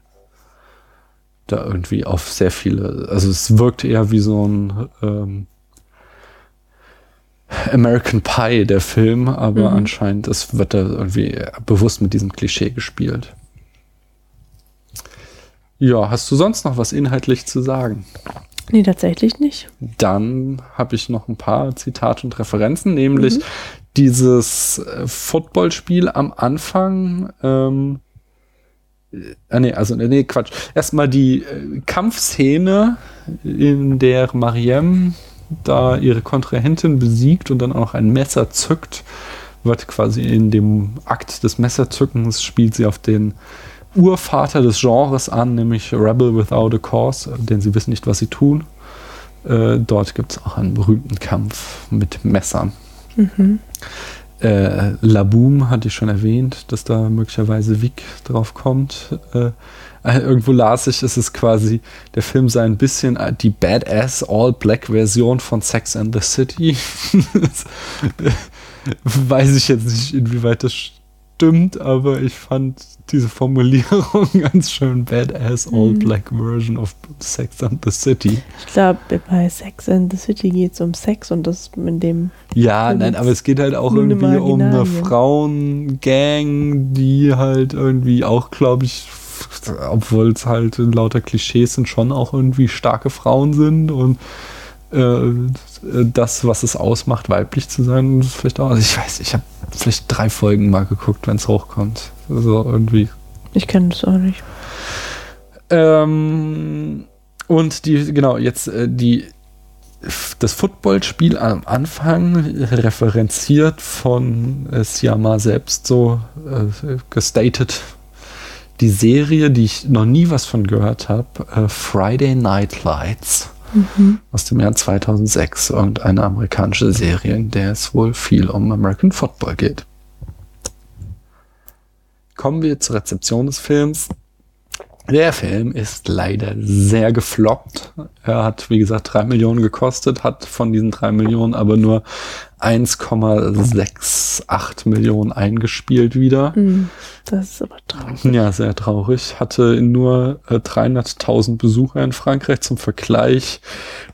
da irgendwie auf sehr viele, also es wirkt eher wie so ein ähm, American Pie, der Film, aber Mhm. anscheinend es wird da irgendwie bewusst mit diesem Klischee gespielt. Ja, hast du sonst noch was inhaltlich zu sagen? Nee, tatsächlich nicht. Dann habe ich noch ein paar Zitate und Referenzen, nämlich dieses äh, Footballspiel am Anfang. Ähm, äh, nee, also nee, Quatsch. Erstmal die äh, Kampfszene, in der Mariem da ihre Kontrahentin besiegt und dann auch ein Messer zückt, wird quasi in dem Akt des Messerzückens spielt sie auf den Urvater des Genres an, nämlich Rebel Without a Cause, denn sie wissen nicht, was sie tun. Äh, dort gibt es auch einen berühmten Kampf mit Messern. Mhm. Äh, Laboom hatte ich schon erwähnt, dass da möglicherweise Vic drauf kommt. Äh, äh, irgendwo las ich, es ist quasi, der Film sei ein bisschen äh, die Badass All-Black-Version von Sex and the City. Weiß ich jetzt nicht, inwieweit das stimmt, aber ich fand diese Formulierung ganz schön Badass All-Black Version of Sex and the City. Ich glaube, bei Sex and the City geht es um Sex und das in dem. Ja, Und nein, aber es geht halt auch nur eine irgendwie um eine. Frauengang, die halt irgendwie auch, glaube ich, obwohl es halt lauter Klischees sind, schon auch irgendwie starke Frauen sind und äh, das, was es ausmacht, weiblich zu sein, vielleicht auch. Also ich weiß, ich habe vielleicht drei Folgen mal geguckt, wenn es hochkommt. Also irgendwie Ich kenne das auch nicht. ähm, und die, genau, jetzt äh, die das Footballspiel am Anfang referenziert von äh, Siama selbst so äh, gestated. Die Serie, die ich noch nie was von gehört habe, äh, Friday Night Lights. Aus dem Jahr 2006. Irgendeine amerikanische Serie, in der es wohl viel um American Football geht. Kommen wir zur Rezeption des Films. Der Film ist leider sehr gefloppt. Er hat, wie gesagt, drei Millionen gekostet, hat von diesen drei Millionen aber nur 1,68 Millionen eingespielt wieder. Hm, Das ist aber traurig. Ja, sehr traurig. Hatte nur äh, 300.000 Besucher in Frankreich. Zum Vergleich,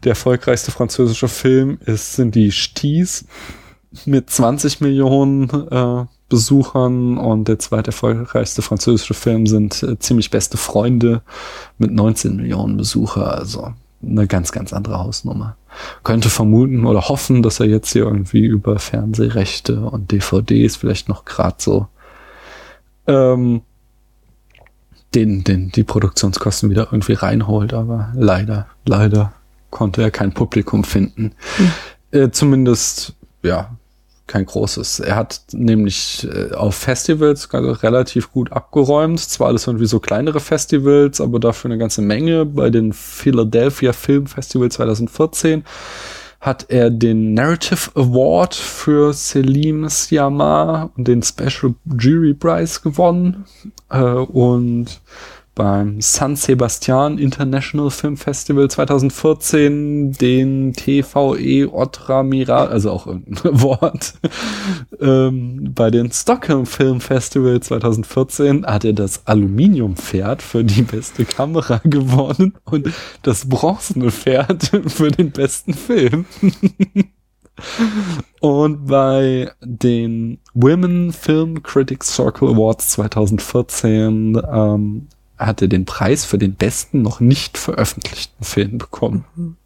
der erfolgreichste französische Film ist, sind die Sties mit 20 Millionen äh, Besuchern und der zweite erfolgreichste französische Film sind äh, ziemlich beste Freunde mit 19 Millionen Besucher. Also eine ganz, ganz andere Hausnummer. Könnte vermuten oder hoffen, dass er jetzt hier irgendwie über Fernsehrechte und DVDs vielleicht noch gerade so ähm, den, den, die Produktionskosten wieder irgendwie reinholt, aber leider, leider konnte er kein Publikum finden. Äh, zumindest, ja, kein großes. Er hat nämlich äh, auf Festivals relativ gut abgeräumt. Zwar alles irgendwie so kleinere Festivals, aber dafür eine ganze Menge. Bei den Philadelphia Film Festival 2014 hat er den Narrative Award für Selim Siamar und den Special Jury Prize gewonnen. Äh, und beim San Sebastian International Film Festival 2014 den TVE Otra Mira, also auch irgendein Wort. ähm, bei den Stockholm Film Festival 2014 hat er das Aluminiumpferd für die beste Kamera gewonnen und das bronzene Pferd für den besten Film. Und bei den Women Film Critics Circle Awards 2014 ähm, hat er den Preis für den besten noch nicht veröffentlichten Film bekommen.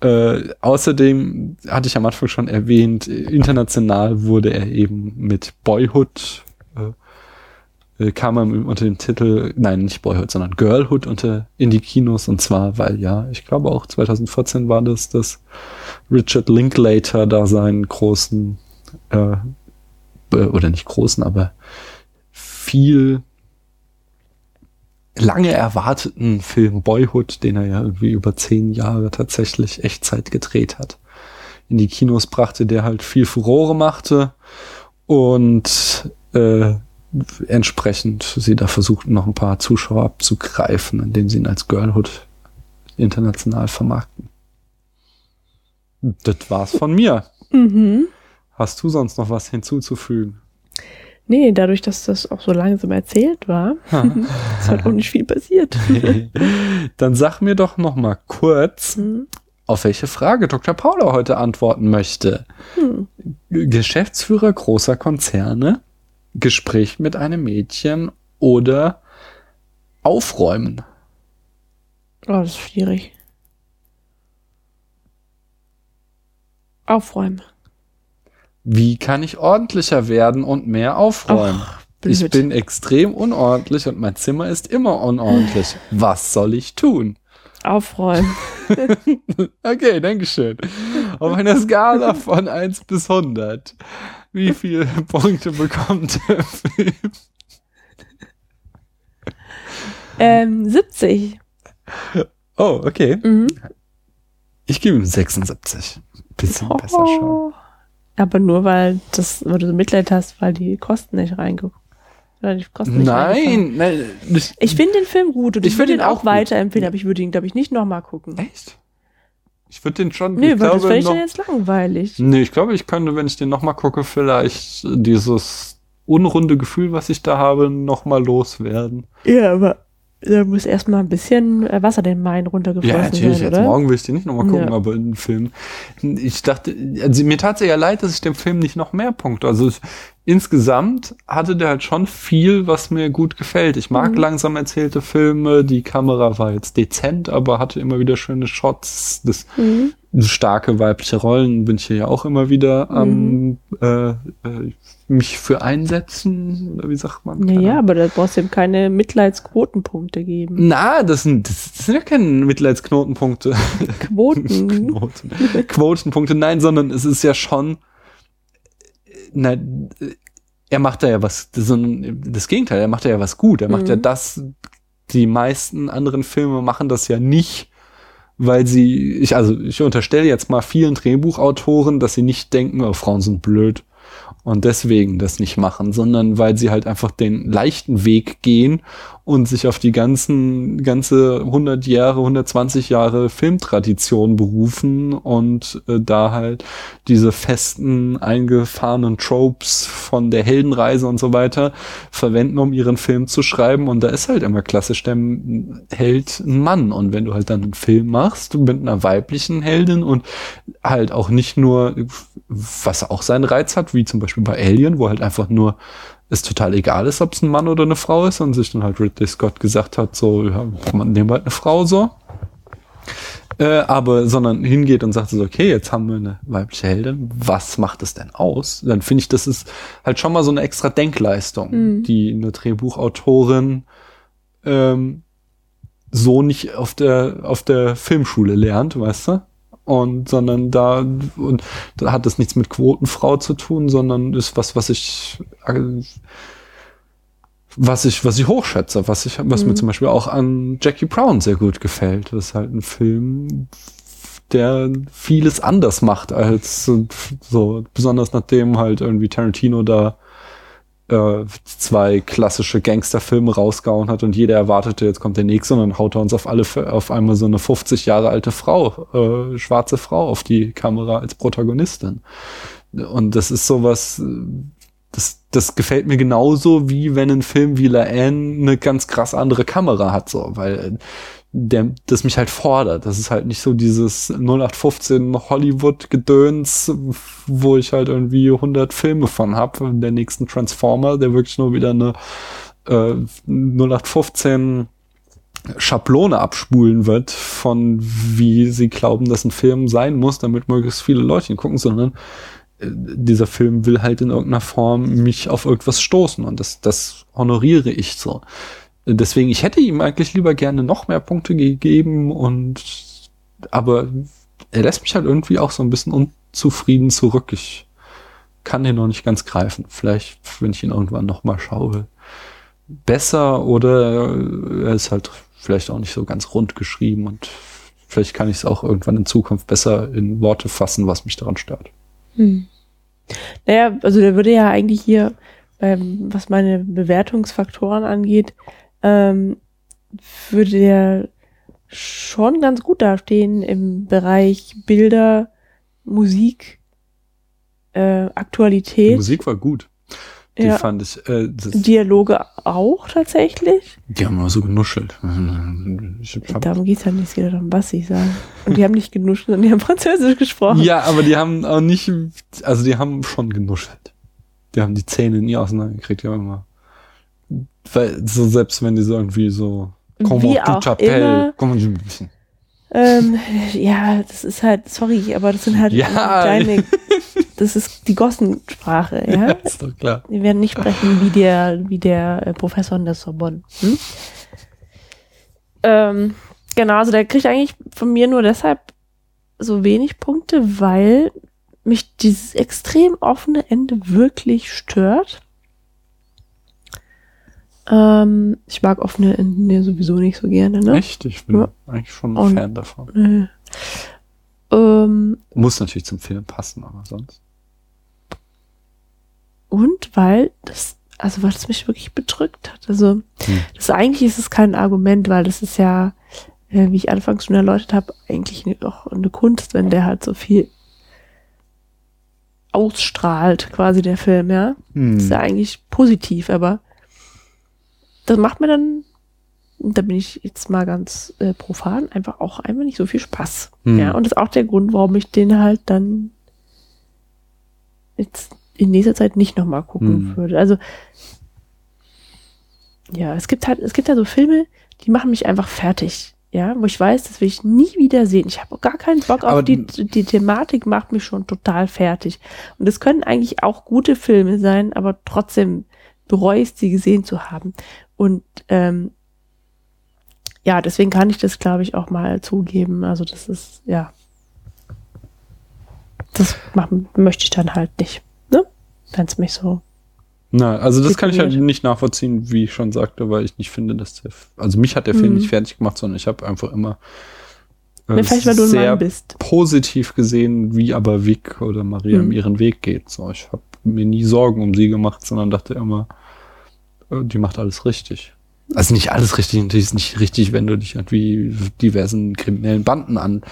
Äh, außerdem hatte ich am Anfang schon erwähnt, international wurde er eben mit Boyhood, äh, äh, kam er unter dem Titel, nein, nicht Boyhood, sondern Girlhood unter in die Kinos und zwar, weil ja, ich glaube auch 2014 war das, dass Richard Linklater da seinen großen, äh, oder nicht großen, aber viel lange erwarteten Film Boyhood, den er ja irgendwie über zehn Jahre tatsächlich Echtzeit gedreht hat, in die Kinos brachte, der halt viel Furore machte und äh, entsprechend sie da versuchten, noch ein paar Zuschauer abzugreifen, indem sie ihn als Girlhood international vermarkten. Das war's von mir. Mhm. Hast du sonst noch was hinzuzufügen? Nee, dadurch, dass das auch so langsam erzählt war, ist halt auch nicht viel passiert. Dann sag mir doch noch mal kurz, Hm. auf welche Frage Dr. Paula heute antworten möchte. Hm. Geschäftsführer großer Konzerne, Gespräch mit einem Mädchen oder aufräumen. Oh, das ist schwierig. Aufräumen. Wie kann ich ordentlicher werden und mehr aufräumen? Ach, ich bin extrem unordentlich und mein Zimmer ist immer unordentlich. Was soll ich tun? Aufräumen. Okay, Dankeschön. Auf einer Skala von 1 bis 100. Wie viele Punkte bekommt der Film? Ähm, 70. Oh, okay. Mhm. Ich gebe ihm 76. Bisschen besser schon. Aber nur weil das, weil du so Mitleid hast, weil die Kosten nicht reingekommen. Nein, nein. Ich, Ich finde den Film gut und Ich ich, würde ihn auch auch weiterempfehlen, aber ich würde ihn, glaube ich, nicht nochmal gucken. echt? Ich würde den schon. Nee, ich weil das glaube, wäre ich noch, dann jetzt langweilig. nee, ich glaube, ich könnte, wenn ich den nochmal gucke, vielleicht dieses unrunde Gefühl, was ich da habe, nochmal loswerden. Ja, aber da muss erstmal ein bisschen äh, Wasser den Main runtergeflossen Ja, natürlich. sein, Jetzt morgen will ich den nicht nochmal gucken, Ja. aber in den Film. Ich dachte, also mir tat es ja leid, dass ich dem Film nicht noch mehr Punkte. Also ich, insgesamt hatte der halt schon viel, was mir gut gefällt. Ich mag Mhm. langsam erzählte Filme. Die Kamera war jetzt dezent, aber hatte immer wieder schöne Shots. Das Mhm. Starke weibliche Rollen bin ich hier ja auch immer wieder am Mhm. äh, äh, mich für einsetzen. Oder wie sagt man? Ja, Keine ja, aber da brauchst du ihm keine Mitleidsquotenpunkte geben. Na, das sind, das sind ja keine Mitleidsknotenpunkte. Quoten. Knoten. Quotenpunkte, nein, sondern es ist ja schon, na, er macht da ja was, das, das Gegenteil, er macht da ja was gut. Er macht Mhm. ja das, die meisten anderen Filme machen das ja nicht weil sie, ich, also ich unterstelle jetzt mal vielen Drehbuchautoren, dass sie nicht denken, oh, Frauen sind blöd und deswegen das nicht machen, sondern weil sie halt einfach den leichten Weg gehen und sich auf die ganzen, ganze 100 Jahre, 120 Jahre Filmtradition berufen und äh, da halt diese festen, eingefahrenen Tropes von der Heldenreise und so weiter verwenden, um ihren Film zu schreiben. Und da ist halt immer klassisch der Held ein Mann. Und wenn du halt dann einen Film machst mit einer weiblichen Heldin und halt auch nicht nur, was auch seinen Reiz hat, wie zum Beispiel bei Alien, wo halt einfach nur es total egal ist, ob es ein Mann oder eine Frau ist und sich dann halt Ridley Scott gesagt hat, so, ja, man nehmen halt eine Frau so. Äh, aber, sondern hingeht und sagt so, okay, jetzt haben wir eine weibliche Heldin, was macht es denn aus? Dann finde ich, das ist halt schon mal so eine extra Denkleistung, mhm. die eine Drehbuchautorin ähm, so nicht auf der, auf der Filmschule lernt, weißt du? Und sondern da und da hat es nichts mit Quotenfrau zu tun, sondern ist was, was ich was ich was ich hochschätze, was ich was mhm. mir zum Beispiel auch an Jackie Brown sehr gut gefällt. Das ist halt ein Film, der vieles anders macht als so besonders nachdem halt irgendwie Tarantino da äh, zwei klassische Gangsterfilme rausgehauen hat und jeder erwartete, jetzt kommt der nächste und dann haut er uns auf alle auf einmal so eine 50 Jahre alte Frau, äh, schwarze Frau auf die Kamera als Protagonistin. Und das ist sowas, das, das gefällt mir genauso, wie wenn ein Film wie La Anne eine ganz krass andere Kamera hat, so, weil der, das mich halt fordert. Das ist halt nicht so dieses 0815 Hollywood-Gedöns, wo ich halt irgendwie 100 Filme von hab. Der nächsten Transformer, der wirklich nur wieder eine äh, 0815 Schablone abspulen wird von wie sie glauben, dass ein Film sein muss, damit möglichst viele Leute ihn gucken, sondern äh, dieser Film will halt in irgendeiner Form mich auf irgendwas stoßen und das, das honoriere ich so. Deswegen, ich hätte ihm eigentlich lieber gerne noch mehr Punkte gegeben und aber er lässt mich halt irgendwie auch so ein bisschen unzufrieden zurück. Ich kann den noch nicht ganz greifen. Vielleicht, wenn ich ihn irgendwann noch mal schaue, besser oder er ist halt vielleicht auch nicht so ganz rund geschrieben und vielleicht kann ich es auch irgendwann in Zukunft besser in Worte fassen, was mich daran stört. Hm. Naja, also der würde ja eigentlich hier, ähm, was meine Bewertungsfaktoren angeht, ähm, würde der schon ganz gut dastehen im Bereich Bilder, Musik, äh, Aktualität. Die Musik war gut. Die ja. fand ich. Äh, Dialoge auch tatsächlich. Die haben immer so genuschelt. Darum geht's ja nicht, es geht um was ich sage. Und die haben nicht genuschelt, sondern die haben Französisch gesprochen. Ja, aber die haben auch nicht, also die haben schon genuschelt. Die haben die Zähne nie auseinandergekriegt, die haben immer weil so selbst wenn die so irgendwie so Wie auch immer, ähm, ja, das ist halt, sorry, aber das sind halt ja. kleine, das ist die Gossensprache, ja? ja. Ist doch klar. Wir werden nicht sprechen wie der, wie der äh, Professor in der Sorbonne. Hm? Ähm, genau, also der kriegt eigentlich von mir nur deshalb so wenig Punkte, weil mich dieses extrem offene Ende wirklich stört. Ähm, ich mag offene Enden ja sowieso nicht so gerne, ne? Echt? Ich bin ja. eigentlich schon ein Und, Fan davon. Nee. Ähm, Muss natürlich zum Film passen, aber sonst. Und weil das, also weil es mich wirklich bedrückt hat. Also, hm. das eigentlich ist es kein Argument, weil das ist ja, äh, wie ich anfangs schon erläutert habe, eigentlich auch eine Kunst, wenn der halt so viel ausstrahlt, quasi der Film, ja. Hm. Das ist ja eigentlich positiv, aber das macht mir dann, da bin ich jetzt mal ganz äh, profan, einfach auch einfach nicht so viel Spaß. Hm. Ja, und das ist auch der Grund, warum ich den halt dann jetzt in nächster Zeit nicht nochmal gucken hm. würde. Also, ja, es gibt halt, es gibt ja so Filme, die machen mich einfach fertig. Ja, wo ich weiß, das will ich nie wieder sehen. Ich habe gar keinen Bock auf die, die Thematik, macht mich schon total fertig. Und es können eigentlich auch gute Filme sein, aber trotzdem bereue ich sie gesehen zu haben. Und ähm, ja, deswegen kann ich das, glaube ich, auch mal zugeben. Also das ist, ja, das machen, möchte ich dann halt nicht, ne? Wenn es mich so. Na, also das kann ich halt nicht nachvollziehen, wie ich schon sagte, weil ich nicht finde, dass der, also mich hat der Film mhm. nicht fertig gemacht, sondern ich habe einfach immer äh, Ja, vielleicht, weil du ein sehr positiv gesehen, wie aber Vic oder Maria Mhm. ihren Weg geht. So, ich habe mir nie Sorgen um sie gemacht, sondern dachte immer, die macht alles richtig. Also nicht alles richtig, natürlich ist nicht richtig, wenn du dich irgendwie diversen kriminellen Banden an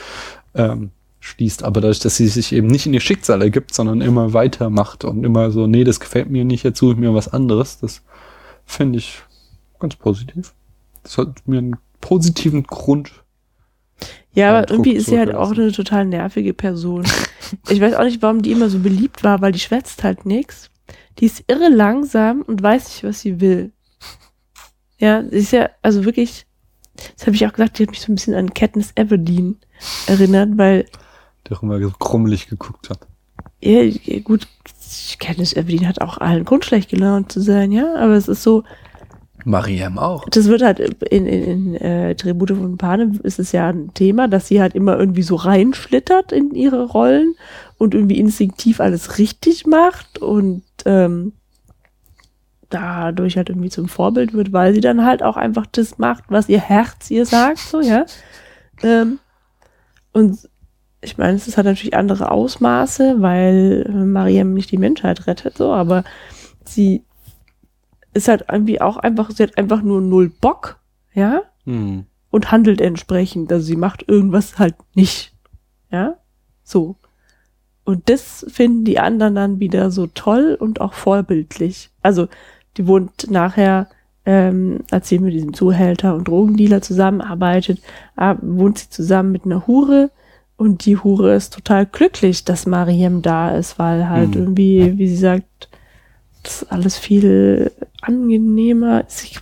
ähm, schließt, aber dadurch, dass sie sich eben nicht in ihr Schicksal ergibt, sondern immer weitermacht und immer so, nee, das gefällt mir nicht, jetzt suche ich mir was anderes, das finde ich ganz positiv. Das hat mir einen positiven Grund. Ja, aber irgendwie ist sie halt auch eine total nervige Person. ich weiß auch nicht, warum die immer so beliebt war, weil die schwätzt halt nix. Die ist irre langsam und weiß nicht, was sie will. Ja, sie ist ja, also wirklich, das habe ich auch gesagt, die hat mich so ein bisschen an Katniss Everdeen erinnert, weil, Der auch immer so krummelig geguckt hat. ja, gut, Katniss Everdeen hat auch allen Grund, schlecht gelaunt zu sein, ja, aber es ist so, Mariam auch. das wird halt in, in, in äh, Tribute von Panem ist es ja ein Thema, dass sie halt immer irgendwie so reinschlittert in ihre Rollen und irgendwie instinktiv alles richtig macht und ähm, dadurch halt irgendwie zum Vorbild wird, weil sie dann halt auch einfach das macht, was ihr Herz ihr sagt, so, ja. Ähm, und ich meine, es hat natürlich andere Ausmaße, weil äh, Mariam nicht die Menschheit rettet, so, aber sie ist halt irgendwie auch einfach, sie hat einfach nur null Bock, ja, Hm. und handelt entsprechend. Also sie macht irgendwas halt nicht, ja, so. Und das finden die anderen dann wieder so toll und auch vorbildlich. Also die wohnt nachher, ähm, als sie mit diesem Zuhälter und Drogendealer zusammenarbeitet, äh, wohnt sie zusammen mit einer Hure und die Hure ist total glücklich, dass Mariam da ist, weil halt Hm. irgendwie, wie sie sagt, alles viel angenehmer ist. Ich,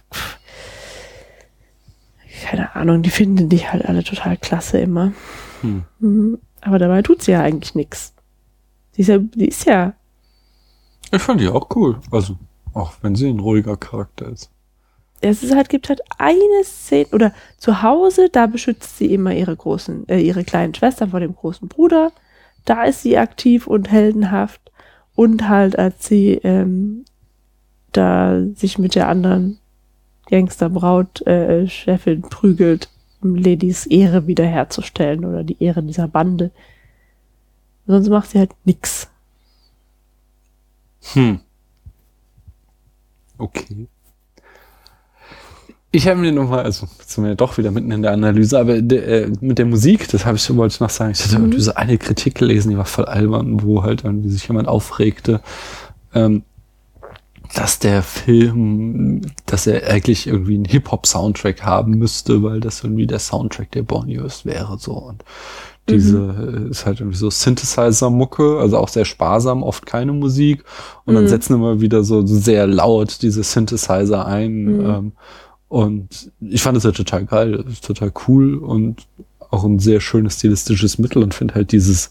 keine Ahnung, die finden die halt alle total klasse immer. Hm. Mhm. Aber dabei tut sie ja eigentlich nichts. Die ist ja, die ist ja, Ich fand die auch cool. Also, auch wenn sie ein ruhiger Charakter ist. es ist halt, gibt halt eine Szene, oder zu Hause, da beschützt sie immer ihre großen, äh, ihre kleinen Schwestern vor dem großen Bruder. Da ist sie aktiv und heldenhaft. Und halt, als sie ähm, da sich mit der anderen Gangsterbraut äh, Chefin prügelt, um Ladies Ehre wiederherzustellen oder die Ehre dieser Bande. Sonst macht sie halt nix. Hm. Okay. Ich habe mir nochmal, also jetzt sind wir ja doch wieder mitten in der Analyse, aber de, äh, mit der Musik, das habe ich wollte ich noch sagen, ich hatte Mhm. so eine Kritik gelesen, die war voll albern, wo halt irgendwie sich jemand aufregte, ähm, dass der Film, dass er eigentlich irgendwie einen Hip-Hop-Soundtrack haben müsste, weil das irgendwie der Soundtrack der Borneos wäre, so. Und diese äh, ist halt irgendwie so Synthesizer-Mucke, also auch sehr sparsam, oft keine Musik. Und dann Mhm. setzen immer wieder so sehr laut diese Synthesizer ein. Mhm. Ähm, und ich fand das ja total geil, total cool und auch ein sehr schönes stilistisches Mittel und finde halt dieses,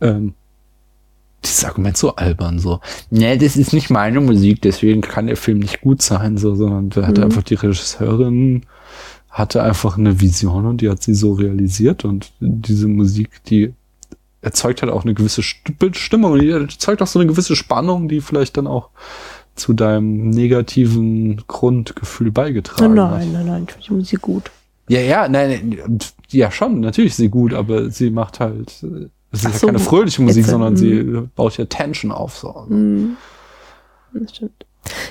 ähm, dieses Argument so albern, so, nee, das ist nicht meine Musik, deswegen kann der Film nicht gut sein, so, sondern da hat Mhm. einfach die Regisseurin hatte einfach eine Vision und die hat sie so realisiert und diese Musik, die erzeugt halt auch eine gewisse St- Stimmung, und die erzeugt auch so eine gewisse Spannung, die vielleicht dann auch zu deinem negativen Grundgefühl beigetragen Nein, hat. nein, nein, ich finde Musik gut. Ja, ja, nein, nein, ja schon, natürlich ist sie gut, aber sie macht halt, äh, es ist Ach ja so, keine fröhliche Musik, jetzt, sondern mm. sie baut ja Tension auf. So. Mhm. Das stimmt.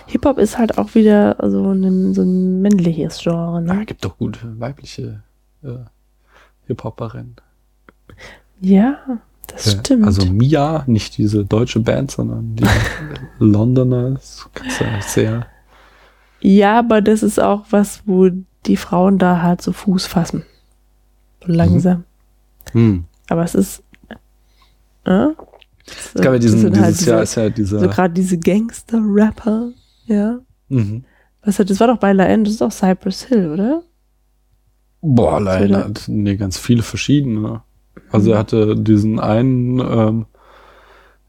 Hip-Hop ist halt auch wieder so ein, so ein männliches Genre, Ja, ne? gibt doch gute weibliche äh, Hip-Hoperinnen. Ja, das Ja, stimmt. Also Mia, nicht diese deutsche Band, sondern die Londoner, das kannst du ja sehr. ja, aber das ist auch was, wo die Frauen da halt so Fuß fassen. So langsam. Hm. Aber es ist. Äh? Es gab ja diesen, sind dieses halt diese, Jahr ist ja dieser. So gerade diese Gangster-Rapper, ja. mhm. Was hat, das war doch bei La End, das ist doch Cypress Hill, oder? Boah, Oder- leider. Nee, ganz viele verschiedene. Also er hatte diesen einen, ähm,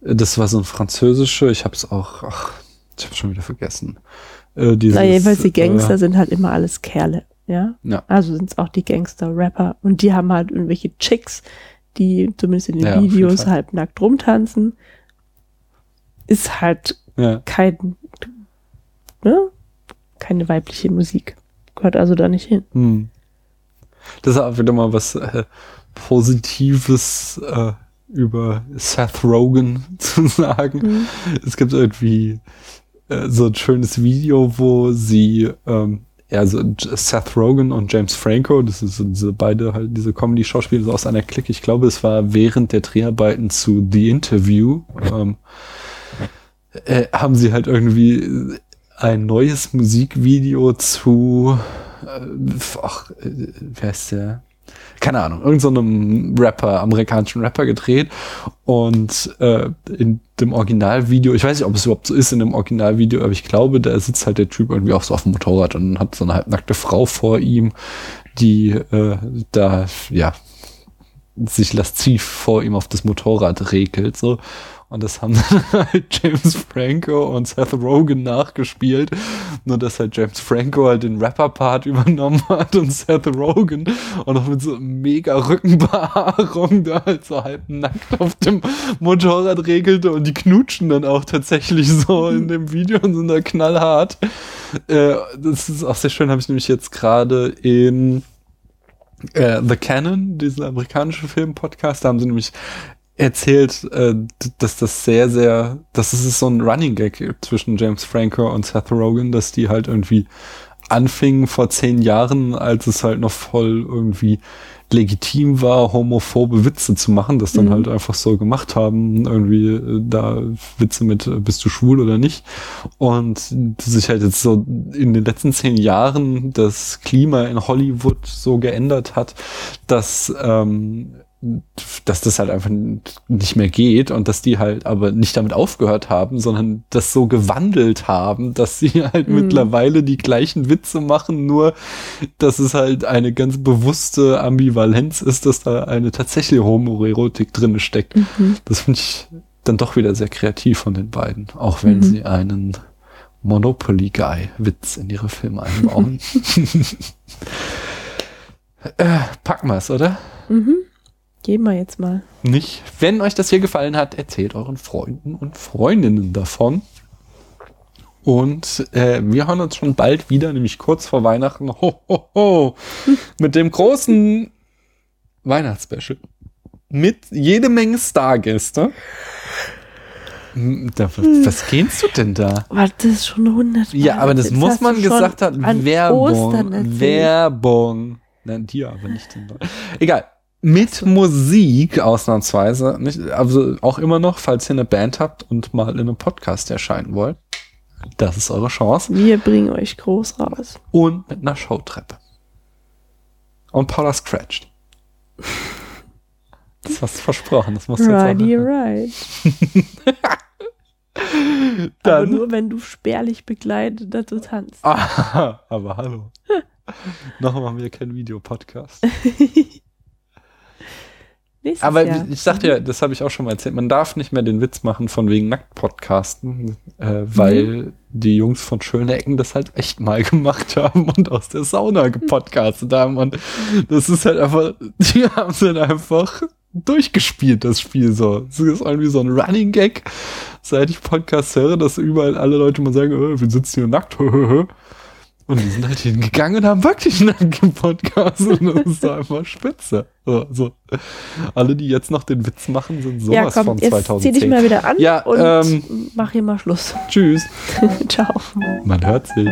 das war so ein französischer, ich hab's auch, ach, ich hab's schon wieder vergessen. Äh, dieses, Na, jedenfalls die Gangster Äh, sind halt immer alles Kerle, ja. ja. Also sind es auch die Gangster-Rapper. Und die haben halt irgendwelche Chicks, die zumindest in den Ja, Videos halb nackt rumtanzen. Ist halt ja. kein, ne? Keine weibliche Musik. Gehört also da nicht hin. Hm. Das ist auch wieder mal was äh, Positives äh, über Seth Rogen zu sagen. Mhm. Es gibt irgendwie äh, so ein schönes Video, wo sie ähm, ja, also Seth Rogen und James Franco, das ist so diese beide halt diese Comedy-Schauspieler so aus einer Clique. Ich glaube, es war während der Dreharbeiten zu The Interview, ähm, äh, haben sie halt irgendwie ein neues Musikvideo zu, äh, ach, äh, wer ist der? Keine Ahnung, irgendeinem so Rapper, amerikanischen Rapper gedreht und äh, in dem Originalvideo, ich weiß nicht, ob es überhaupt so ist in dem Originalvideo, aber ich glaube, da sitzt halt der Typ irgendwie auch so auf dem Motorrad und hat so eine halbnackte Frau vor ihm, die äh, da, ja, sich lasziv vor ihm auf das Motorrad regelt, so. Und das haben dann halt James Franco und Seth Rogen nachgespielt. Nur dass halt James Franco halt den Rapper-Part übernommen hat und Seth Rogen und noch mit so mega Rückenbehaarung da halt so halb nackt auf dem Motorrad regelte und die knutschen dann auch tatsächlich so in dem Video und sind da knallhart. Äh, das ist auch sehr schön, habe ich nämlich jetzt gerade in äh, The Canon, diesen amerikanischen Film-Podcast, da haben sie nämlich erzählt, äh, dass das sehr, sehr, dass es so ein Running Gag zwischen James Franco und Seth Rogen, dass die halt irgendwie anfingen vor zehn Jahren, als es halt noch voll irgendwie legitim war, homophobe Witze zu machen, das dann Mhm. halt einfach so gemacht haben, irgendwie äh, da Witze mit, äh, bist du schwul oder nicht? Und sich halt jetzt so in den letzten zehn Jahren das Klima in Hollywood so geändert hat, dass ähm, dass das halt einfach nicht mehr geht und dass die halt aber nicht damit aufgehört haben, sondern das so gewandelt haben, dass sie halt Mhm. mittlerweile die gleichen Witze machen, nur dass es halt eine ganz bewusste Ambivalenz ist, dass da eine tatsächliche Homoerotik drinne steckt. Mhm. Das finde ich dann doch wieder sehr kreativ von den beiden, auch wenn Mhm. sie einen Monopoly Guy Witz in ihre Filme einbauen. äh, packen wir's, oder? Mhm. Gehen wir jetzt mal. Nicht. Wenn euch das hier gefallen hat, erzählt euren Freunden und Freundinnen davon. Und äh, wir hören uns schon bald wieder, nämlich kurz vor Weihnachten, ho, ho, ho, mit dem großen Weihnachtsspecial. Mit jede Menge Stargäste. Hm, Da, was gehst du denn da? Warte, das ist schon 100 Mal. Ja, aber das Jetzt muss man gesagt haben. Werbung. Werbung. Nein, dir aber nicht. Egal. Mit Musik ausnahmsweise. Nicht, also auch immer noch, falls ihr eine Band habt und mal in einem Podcast erscheinen wollt. Das ist eure Chance. Wir bringen euch groß raus. Und mit einer Showtreppe. Und Paula scratcht. Das hast du versprochen. Das musst du Righty, jetzt right. auch. Aber Dann, nur, wenn du spärlich begleitet dazu tanzt. Ah, aber hallo. Noch machen wir keinen Videopodcast. Nächstes Aber Jahr. ich sagte ja, das habe ich auch schon mal erzählt, man darf nicht mehr den Witz machen von wegen Nackt-Podcasten, äh, weil die Jungs von Schöne Ecken das halt echt mal gemacht haben und aus der Sauna gepodcastet haben. Und das ist halt einfach, die haben es halt einfach durchgespielt, das Spiel so. Es ist irgendwie so ein Running Gag, seit ich Podcasts höre, dass überall alle Leute mal sagen, äh, wir sitzen hier nackt. Und die sind halt hingegangen und haben wirklich nackt gepodcastet. Und das ist einfach spitze. So, so. Alle, die jetzt noch den Witz machen, sind sowas ja, komm, von jetzt 2010. zieh dich mal wieder an Ja, und ähm, mach hier mal Schluss. Tschüss. Ciao. Man hört sich.